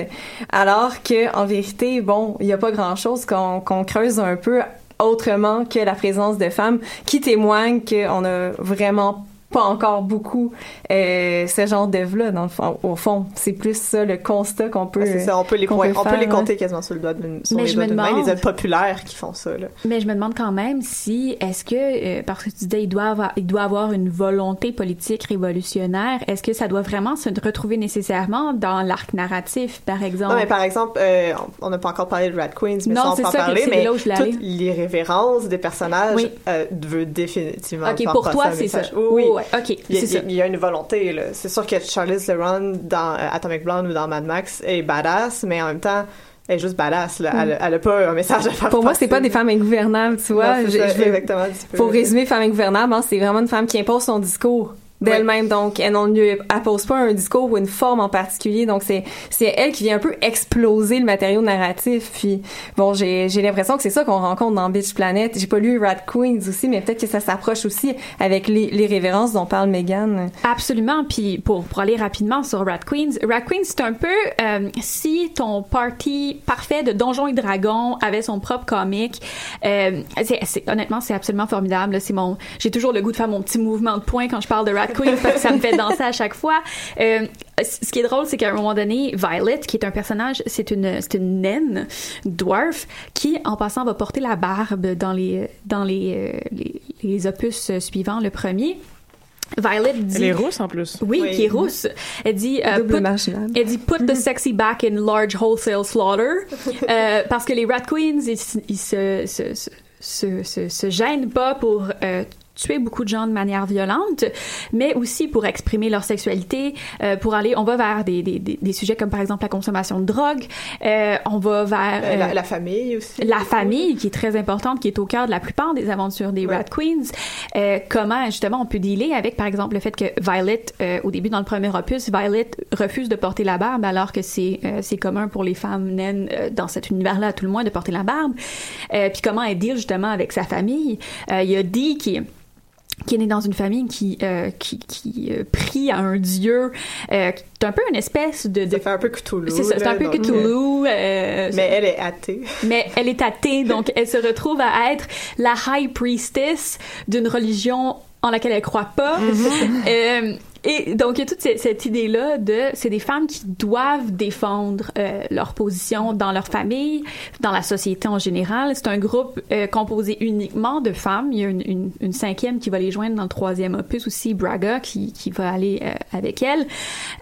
Speaker 4: alors que en vérité, bon, il y a pas grand-chose qu'on qu'on creuse un peu autrement que la présence de femmes qui témoignent qu'on a vraiment pas encore beaucoup euh, ce genre d'œuvre-là, dans le fond, au fond. C'est plus ça, le constat qu'on peut...
Speaker 6: Ouais, c'est ça, on peut les,
Speaker 4: peut
Speaker 6: on peut les compter quasiment sur le doigt d'une les
Speaker 5: je
Speaker 6: doigts
Speaker 5: me
Speaker 6: main,
Speaker 5: demande-
Speaker 6: les œuvres populaires qui font ça. Là.
Speaker 5: Mais je me demande quand même si, est-ce que, euh, parce que tu disais, il doit avoir, il doit avoir une volonté politique révolutionnaire, est-ce que ça doit vraiment se retrouver nécessairement dans l'arc narratif, par exemple?
Speaker 6: Non, mais par exemple, euh, on on n'a pas encore parlé de Rat Queens, mais
Speaker 5: Non,
Speaker 6: ça, on
Speaker 5: c'est
Speaker 6: peut en
Speaker 5: ça que-
Speaker 6: parler.
Speaker 5: c'est
Speaker 6: Mais
Speaker 5: là où je voulais
Speaker 6: toutes les références des personnages
Speaker 5: Oui.
Speaker 6: euh, veut définitivement
Speaker 5: ok, pour toi,
Speaker 6: un
Speaker 5: c'est ça.
Speaker 6: oui.
Speaker 5: Ok,
Speaker 6: Il y, a,
Speaker 5: c'est ça.
Speaker 6: il y a une volonté. C'est sûr que Charlize Theron dans euh, Atomic Blonde ou dans Mad Max est badass, mais en même temps, elle est juste badass, là. Elle, elle a pas un message à faire
Speaker 4: Pour moi, c'est pas des femmes ingouvernables, tu vois.
Speaker 6: Non, c'est
Speaker 4: Je-
Speaker 6: ça,
Speaker 4: je veux-
Speaker 6: exactement.
Speaker 4: Pour résumer Femme ingouvernable, hein, c'est vraiment une femme qui impose son discours d'elle-même. Donc, elle non elle pose pas un discours ou une forme en particulier. Donc, c'est elle qui vient un peu exploser le matériau narratif. Puis, bon, j'ai l'impression que c'est ça qu'on rencontre dans Bitch Planet. J'ai pas lu Rat Queens aussi, mais peut-être que ça s'approche aussi avec les, les révérences dont parle Megan.
Speaker 5: Absolument. Puis pour, pour aller rapidement sur Rat Queens, Rat Queens, c'est un peu euh, si ton party parfait de Donjons et Dragons avait son propre comic. Euh, honnêtement, c'est absolument formidable. là. C'est mon, j'ai toujours le goût de faire mon petit mouvement de poing quand je parle de Rat Parce que ça me fait danser à chaque fois. Euh, ce qui est drôle, c'est qu'à un moment donné, Violet, qui est un personnage, c'est une, c'est une naine, dwarf, qui, en passant, va porter la barbe dans les, dans les, euh, les, les opus suivants, le premier. Violet dit...
Speaker 3: Elle est rousse en plus.
Speaker 5: Oui,
Speaker 6: Oui.
Speaker 5: qui est rousse. Elle dit, euh,
Speaker 4: Double
Speaker 5: put,
Speaker 4: marginal.
Speaker 5: elle dit put the sexy back in large wholesale slaughter Euh, parce que les rat queens ils, ils se, se, se, se, se, se gênent pas pour euh, tuer beaucoup de gens de manière violente, mais aussi pour exprimer leur sexualité, euh, pour aller, on va vers des, des, des, des sujets comme par exemple la consommation de drogue, euh, on va vers
Speaker 6: Euh, la,
Speaker 5: euh,
Speaker 6: la famille aussi.
Speaker 5: la famille qui est très importante, qui est au cœur de la plupart des aventures des
Speaker 6: Ouais.
Speaker 5: Rat Queens. Euh, comment justement on peut dealer avec par exemple le fait que Violet, euh, au début dans le premier opus, Violet refuse de porter la barbe alors que c'est euh, c'est commun pour les femmes naines euh, dans cet univers-là à tout le moins de porter la barbe. Euh, puis comment elle deal justement avec sa famille. Euh, Il y a Dee qui qui est né dans une famille qui euh, qui, qui euh, prie à un dieu euh, qui est un peu une espèce de, de
Speaker 6: Ça fait un peu Cthulhu.
Speaker 5: c'est ça, c'est un peu
Speaker 6: donc, euh,
Speaker 5: Cthulhu. euh,
Speaker 6: Mais elle est athée.
Speaker 5: mais elle est athée, donc elle se retrouve à être la high priestess d'une religion en laquelle elle croit pas. Euh, et donc il y a toute cette, idée-là de c'est des femmes qui doivent défendre euh, leur position dans leur famille, dans la société en général. C'est un groupe euh, composé uniquement de femmes. Il y a une, une, une cinquième qui va les joindre dans le troisième opus aussi, Braga, qui, qui va aller euh, avec elle.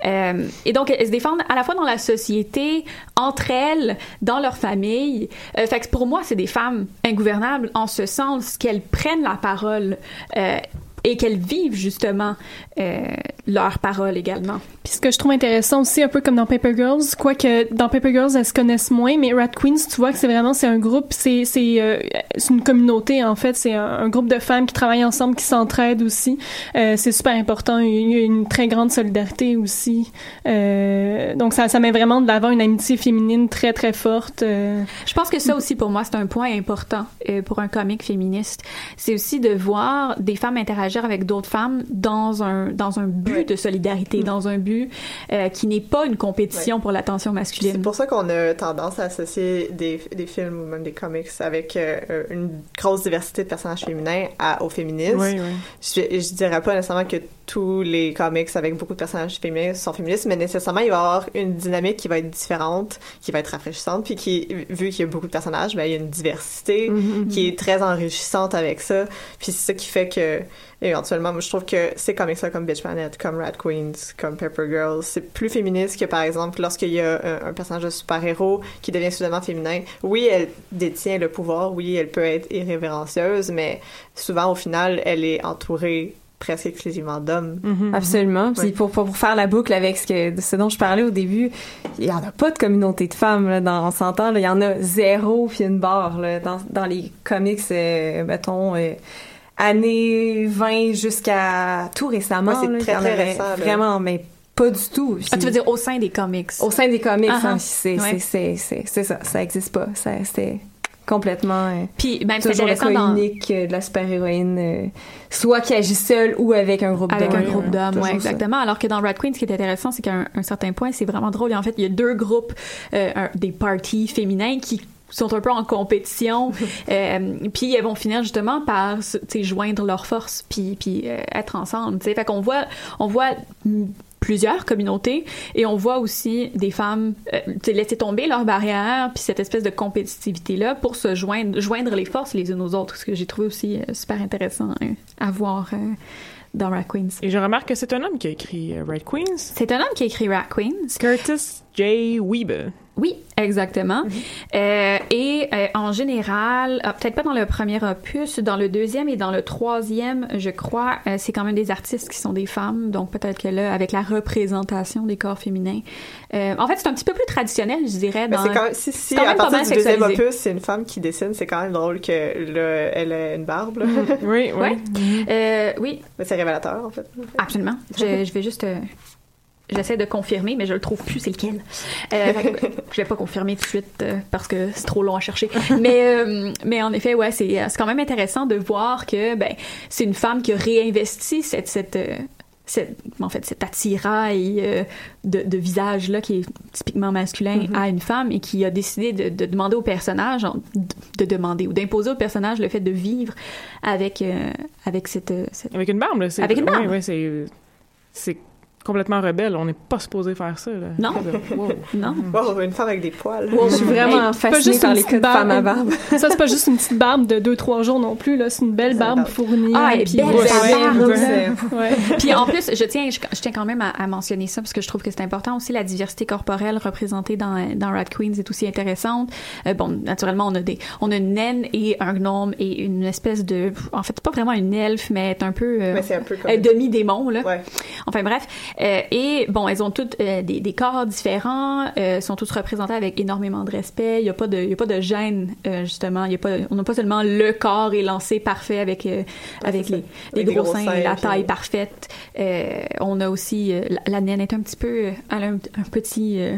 Speaker 5: Euh, et donc elles se défendent à la fois dans la société, entre elles, dans leur famille. Euh, fait que pour moi, c'est des femmes ingouvernables en ce sens qu'elles prennent la parole euh, et qu'elles vivent justement euh, leur parole également.
Speaker 7: Puis ce que je trouve intéressant aussi, un peu comme dans Paper Girls, quoique dans Paper Girls, elles se connaissent moins, mais Rat Queens, tu vois que c'est vraiment, c'est un groupe, c'est c'est euh, c'est une communauté, en fait. C'est un, un groupe de femmes qui travaillent ensemble, qui s'entraident aussi. Euh, c'est super important. Il y a une très grande solidarité aussi. Euh, donc ça, ça met vraiment de l'avant une amitié féminine très, très forte. euh.
Speaker 5: Je pense que ça aussi, pour moi, c'est un point important euh, pour un comique féministe. C'est aussi de voir des femmes interagir avec d'autres femmes dans un, dans un but de solidarité, dans un but euh, qui n'est pas une compétition pour l'attention
Speaker 6: C'est
Speaker 5: masculine.
Speaker 6: pour ça qu'on a tendance à associer des, des films ou même des comics avec euh, une grosse diversité de personnages féminins à, au féminisme.
Speaker 3: Oui, oui.
Speaker 6: Je, je dirais pas nécessairement que tous les comics avec beaucoup de personnages féminins sont féministes, mais nécessairement il va y avoir une dynamique qui va être différente, qui va être rafraîchissante, puis qui, vu qu'il y a beaucoup de personnages, ben il y a une diversité
Speaker 3: Mm-hmm.
Speaker 6: qui est très enrichissante avec ça. Puis c'est ça qui fait que éventuellement, moi je trouve que ces comics-là comme Bitch Planet, comme Rat Queens, comme Pepper Girls, c'est plus féministe que par exemple lorsqu'il y a un, un personnage de super-héros qui devient soudainement féminin. Oui, elle détient le pouvoir, oui, elle peut être irrévérencieuse, mais souvent au final, elle est entourée presque exclusivement d'hommes.
Speaker 3: Mhm.
Speaker 4: Absolument. Puis
Speaker 6: Ouais.
Speaker 4: pour, pour, pour faire la boucle avec ce, que, de ce dont je parlais au début, il y en a pas de communauté de femmes. Là, dans, on s'entend, il y en a zéro puis une barre. Là, dans, dans les comics, euh, mettons, euh, années 20 jusqu'à tout récemment.
Speaker 6: Ouais, c'est très, très récent.
Speaker 4: Vraiment, mais pas du tout.
Speaker 5: Ah, tu veux dire au sein des comics?
Speaker 4: Au sein des comics,
Speaker 5: Ah, ah.
Speaker 4: hein, c'est
Speaker 5: Ouais.
Speaker 4: c'est- ça. Ça existe pas. C'était complètement... euh,
Speaker 5: Puis même c'est
Speaker 4: toujours le
Speaker 5: intéressant
Speaker 4: cas
Speaker 5: dans...
Speaker 4: unique euh, de la super-héroïne, euh, soit qui agit seule ou avec un groupe
Speaker 5: Avec
Speaker 4: d'hommes.
Speaker 5: un groupe d'hommes,
Speaker 4: ça.
Speaker 5: exactement. Alors que dans Rat Queen, ce qui est intéressant, c'est qu'à un, un certain point, c'est vraiment drôle. Et en fait, il y a deux groupes, euh, un- des parties féminins qui sont un peu en compétition, euh, puis elles vont finir justement par joindre leurs forces, puis, puis euh, être ensemble. tu sais. Fait qu'on voit, on voit plusieurs communautés et on voit aussi des femmes euh, laisser tomber leurs barrières puis cette espèce de compétitivité là pour se joindre joindre les forces les unes aux autres ce que j'ai trouvé aussi euh, super intéressant hein, à voir dans Rat Queens.
Speaker 3: Et je remarque que c'est un homme qui a écrit Red Queens.
Speaker 5: C'est un homme qui a écrit Rat Queens.
Speaker 3: Curtis J. Weber.
Speaker 5: Oui, exactement. Euh, et euh, en général, ah, peut-être pas dans le premier opus, dans le deuxième et dans le troisième, je crois, euh, c'est quand même des artistes qui sont des femmes, donc peut-être que là, avec la représentation des corps féminins, euh, en fait, c'est un petit peu plus traditionnel, je dirais. Dans...
Speaker 6: c'est quand même, si, si
Speaker 5: quand
Speaker 6: à
Speaker 5: même pas
Speaker 6: partir du deuxième
Speaker 5: sexualisé.
Speaker 6: opus, c'est une femme qui dessine, c'est quand même drôle que là, elle ait une barbe. là.
Speaker 3: Oui, oui.
Speaker 5: Ouais. Euh, oui,
Speaker 6: Mais c'est révélateur, en fait.
Speaker 5: Absolument. Je, je vais juste. Euh, J'essaie de confirmer, mais je le trouve plus, c'est lequel. Euh, que je vais pas confirmer tout de suite euh, parce que c'est trop long à chercher. Mais, euh, mais en effet, ouais, c'est c'est quand même intéressant de voir que ben, c'est une femme qui a réinvesti cette, cette, euh, cette- en fait, cet attirail euh, de, de visage-là qui est typiquement masculin à une femme et qui a décidé de, de demander au personnage, de demander ou d'imposer au personnage le fait de vivre avec, euh, avec cette, euh, cette
Speaker 3: Avec une barbe, là.
Speaker 5: Avec une barbe.
Speaker 3: Oui, oui, c'est... Complètement rebelle. On n'est pas supposé faire ça, là.
Speaker 5: Non.
Speaker 3: Wow.
Speaker 5: Non.
Speaker 6: Wow, une femme avec des poils.
Speaker 4: Je suis vraiment
Speaker 7: Hey,
Speaker 4: fascinée
Speaker 7: juste
Speaker 4: par
Speaker 7: une
Speaker 4: les
Speaker 7: petite
Speaker 4: cas de femmes à
Speaker 7: barbe. Ça, c'est pas juste une petite barbe de 2-3 jours non plus, là. C'est une belle barbe fournie.
Speaker 5: Ah, elle est
Speaker 7: puis
Speaker 5: belle. Puis en plus, je tiens, je, je tiens quand même à, à mentionner ça parce que je trouve que c'est important aussi la diversité corporelle représentée dans dans Rat Queens est aussi intéressante. Euh, bon, naturellement, on a des, on a une naine et un gnome et une espèce de, en fait, pas vraiment une elfe, mais est un peu, euh,
Speaker 6: Mais c'est un peu comme.
Speaker 5: un demi-démon là.
Speaker 6: Ouais.
Speaker 5: Enfin bref, euh, et bon, elles ont toutes euh, des, des corps différents, euh, sont tous représentés avec énormément de respect. Il y a pas de, il y a pas de gêne euh, justement. Il y a pas, on n'a pas seulement le corps élancé parfait avec euh, avec
Speaker 6: c'est
Speaker 5: les, les
Speaker 6: Avec
Speaker 5: gros
Speaker 6: gros
Speaker 5: seins la
Speaker 6: puis-
Speaker 5: taille parfaite. Euh, on a aussi euh, la, la naine est un petit peu, elle a un, un petit euh,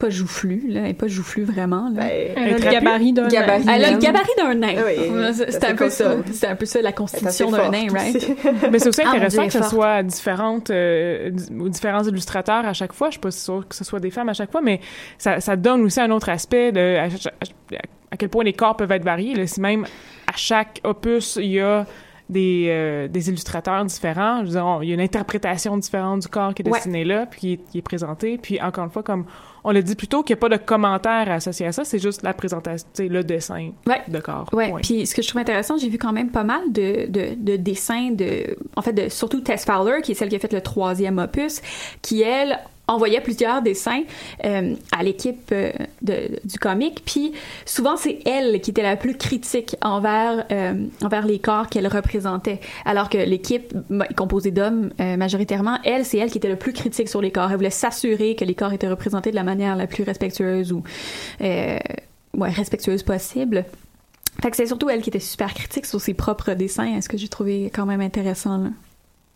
Speaker 5: pas joufflu là, elle est pas joufflu vraiment là.
Speaker 6: Ben,
Speaker 7: Elle a gabarit d'un
Speaker 4: Gabarit.
Speaker 5: elle a le gabarit d'un nain.
Speaker 6: Ah oui,
Speaker 5: c'est un peu ça. C'est un peu ça la
Speaker 6: elle
Speaker 5: constitution d'un nain, right?
Speaker 3: Mais c'est aussi
Speaker 5: Ah,
Speaker 3: intéressant que ce soit différentes, euh, différents illustrateurs à chaque fois. Je suis pas sûre que ce soit des femmes à chaque fois, mais ça, ça donne aussi un autre aspect de à, cha- à- à quel point les corps peuvent être variés. Là. Si même à chaque opus, il y a des, euh, des illustrateurs différents. Je veux dire, on- il y a une interprétation différente du corps qui est
Speaker 5: Ouais.
Speaker 3: dessiné là, puis qui est, qui est présenté. Puis encore une fois, comme on l'a dit plus tôt, qu'il n'y a pas de commentaire associé à ça, c'est juste la présentation, le dessin
Speaker 5: Ouais.
Speaker 3: de corps.
Speaker 5: Ouais,
Speaker 3: Point.
Speaker 5: puis ce que je trouve intéressant, j'ai vu quand même pas mal de, de, de dessins de, en fait, de, surtout Tess Fowler, qui est celle qui a fait le troisième opus, qui elle envoyait plusieurs dessins euh, à l'équipe euh, du comic, puis souvent c'est elle qui était la plus critique envers euh, envers les corps qu'elle représentait, alors que l'équipe bah, composée d'hommes majoritairement, elle c'est elle qui était le plus critique sur les corps. Elle voulait s'assurer que les corps étaient représentés de la manière la plus respectueuse ou respectueuse possible. Fait que c'est surtout elle qui était super critique sur ses propres dessins, ce que j'ai trouvé quand même intéressant là?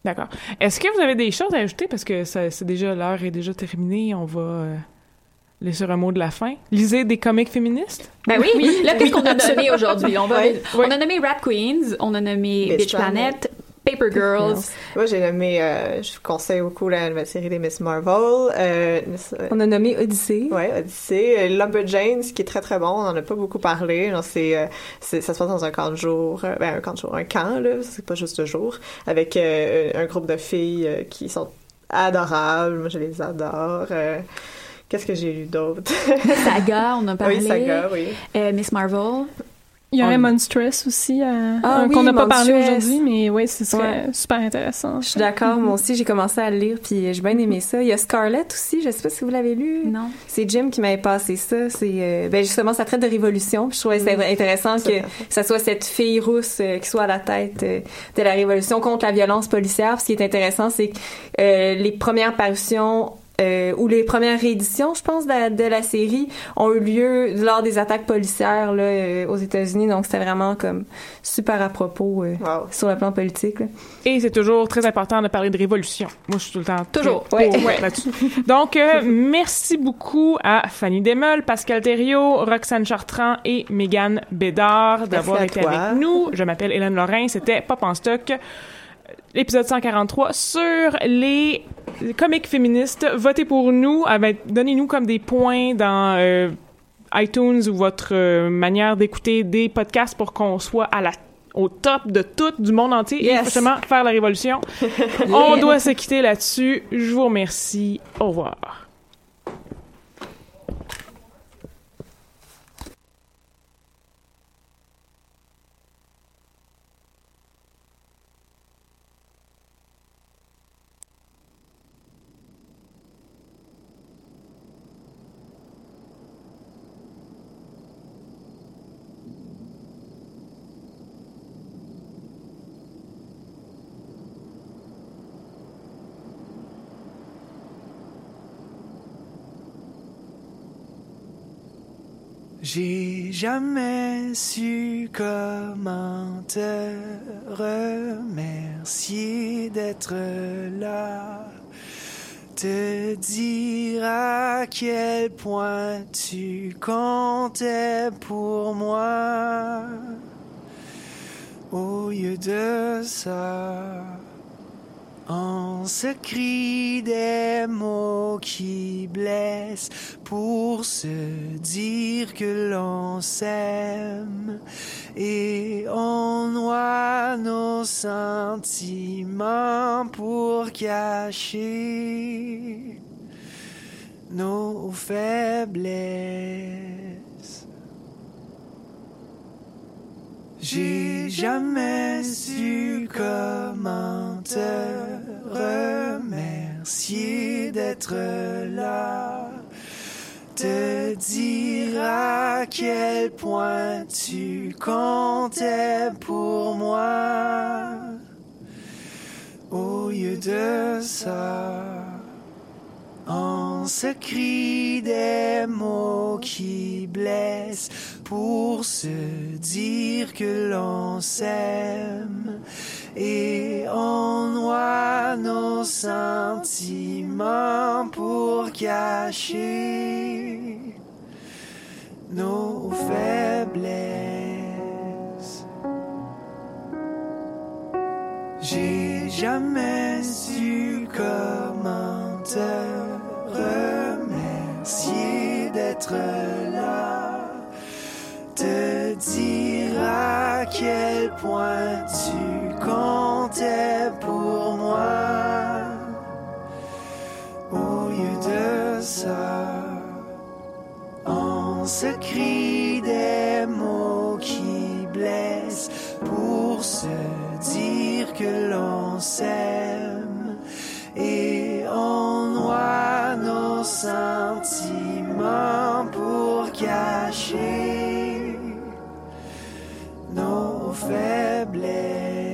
Speaker 3: D'accord. Est-ce que vous avez des choses à ajouter? Parce que ça- c'est déjà l'heure est déjà terminée, on va euh, laisser un mot de la fin. Lisez des comics féministes?
Speaker 5: Ben oui, là qu'est-ce qu'on a nommé aujourd'hui On va
Speaker 6: Ouais.
Speaker 5: on a nommé Rat Queens, on a nommé
Speaker 6: Bitch
Speaker 5: Bitch Planet, Paper Girls.
Speaker 6: Moi, j'ai nommé, euh, je vous conseille beaucoup la nouvelle série des Miss Marvel. Euh,
Speaker 4: On a nommé Odyssée.
Speaker 6: Ouais, Odyssey. Euh, Lumberjanes, qui est très très bon, on en a pas beaucoup parlé. Genre, c'est, c'est, ça se passe dans un camp de jour, ben un camp de jour, un camp là, c'est pas juste de jour, avec euh, un groupe de filles euh, qui sont adorables. Moi, je les adore. Euh, Qu'est-ce que j'ai lu d'autre?
Speaker 5: Saga, on a parlé.
Speaker 6: oui, Saga, oui.
Speaker 5: Euh, Miss Marvel.
Speaker 7: Il y aurait
Speaker 3: On-
Speaker 7: Monstress aussi, euh,
Speaker 4: Ah
Speaker 7: euh,
Speaker 4: oui,
Speaker 7: qu'on n'a pas parlé aujourd'hui, mais oui, ce serait
Speaker 4: Ouais.
Speaker 7: super intéressant.
Speaker 4: Je suis d'accord, moi aussi, j'ai commencé à le lire, puis j'ai bien aimé ça. Il y a Scarlett aussi, je sais pas si vous l'avez lu.
Speaker 5: Non.
Speaker 4: C'est Jim qui m'avait passé ça. C'est euh, ben justement ça traite de révolution. Puis je trouvais que c'était intéressant que ça soit cette fille rousse euh, qui soit à la tête euh, de la révolution contre la violence policière. Ce qui est intéressant, c'est que euh, les premières parutions euh, ou les premières rééditions, je pense, de la, de la série ont eu lieu lors des attaques policières là, euh, aux États-Unis. Donc c'était vraiment comme super à propos euh,
Speaker 6: Wow.
Speaker 4: sur le plan politique. là.
Speaker 3: Et c'est toujours très important de parler de révolution. Moi, je suis tout le temps
Speaker 5: Toujours.
Speaker 4: Ouais.
Speaker 3: pour là-dessus. Donc, euh, merci beaucoup à Fanny Desmeules, Pascal Thériault, Roxane Chartrand et Mégane Bédard d'avoir été
Speaker 6: toi.
Speaker 3: avec nous. Je m'appelle Hélène Lorrain. C'était Pop en stock. L'épisode 143 sur les comics féministes. Votez pour nous. Ah ben, Donnez-nous comme des points dans euh, iTunes ou votre euh, manière d'écouter des podcasts pour qu'on soit à la au top de tout du monde entier et justement faire la révolution. On doit se quitter là-dessus. Je vous remercie. Au revoir.
Speaker 8: J'ai jamais su comment te remercier d'être là, te dire à quel point tu comptais pour moi. Au lieu de ça, on se crie des mots qui blessent pour se dire que l'on s'aime et on noie nos sentiments pour cacher nos faiblesses. J'ai jamais su comment te remercier d'être là, te dire à quel point tu comptais pour moi. Au lieu de ça, on se crie des mots qui blessent pour se dire que l'on s'aime et on noie nos sentiments pour cacher nos faiblesses. J'ai jamais su comment te remercier d'être te dire à quel point tu comptais pour moi. Au lieu de ça, on se crie des mots qui blessent pour se dire que l'on s'aime et on noie nos sentiments pour cacher nos faiblesses.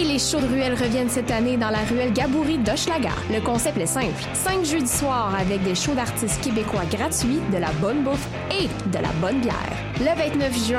Speaker 9: Hey, les shows de ruelle reviennent cette année dans la ruelle Gaboury d'Hochelaga. Le concept est simple. Cinq jeudis soirs avec des shows d'artistes québécois gratuits, de la bonne bouffe et de la bonne bière. Le 29 juin,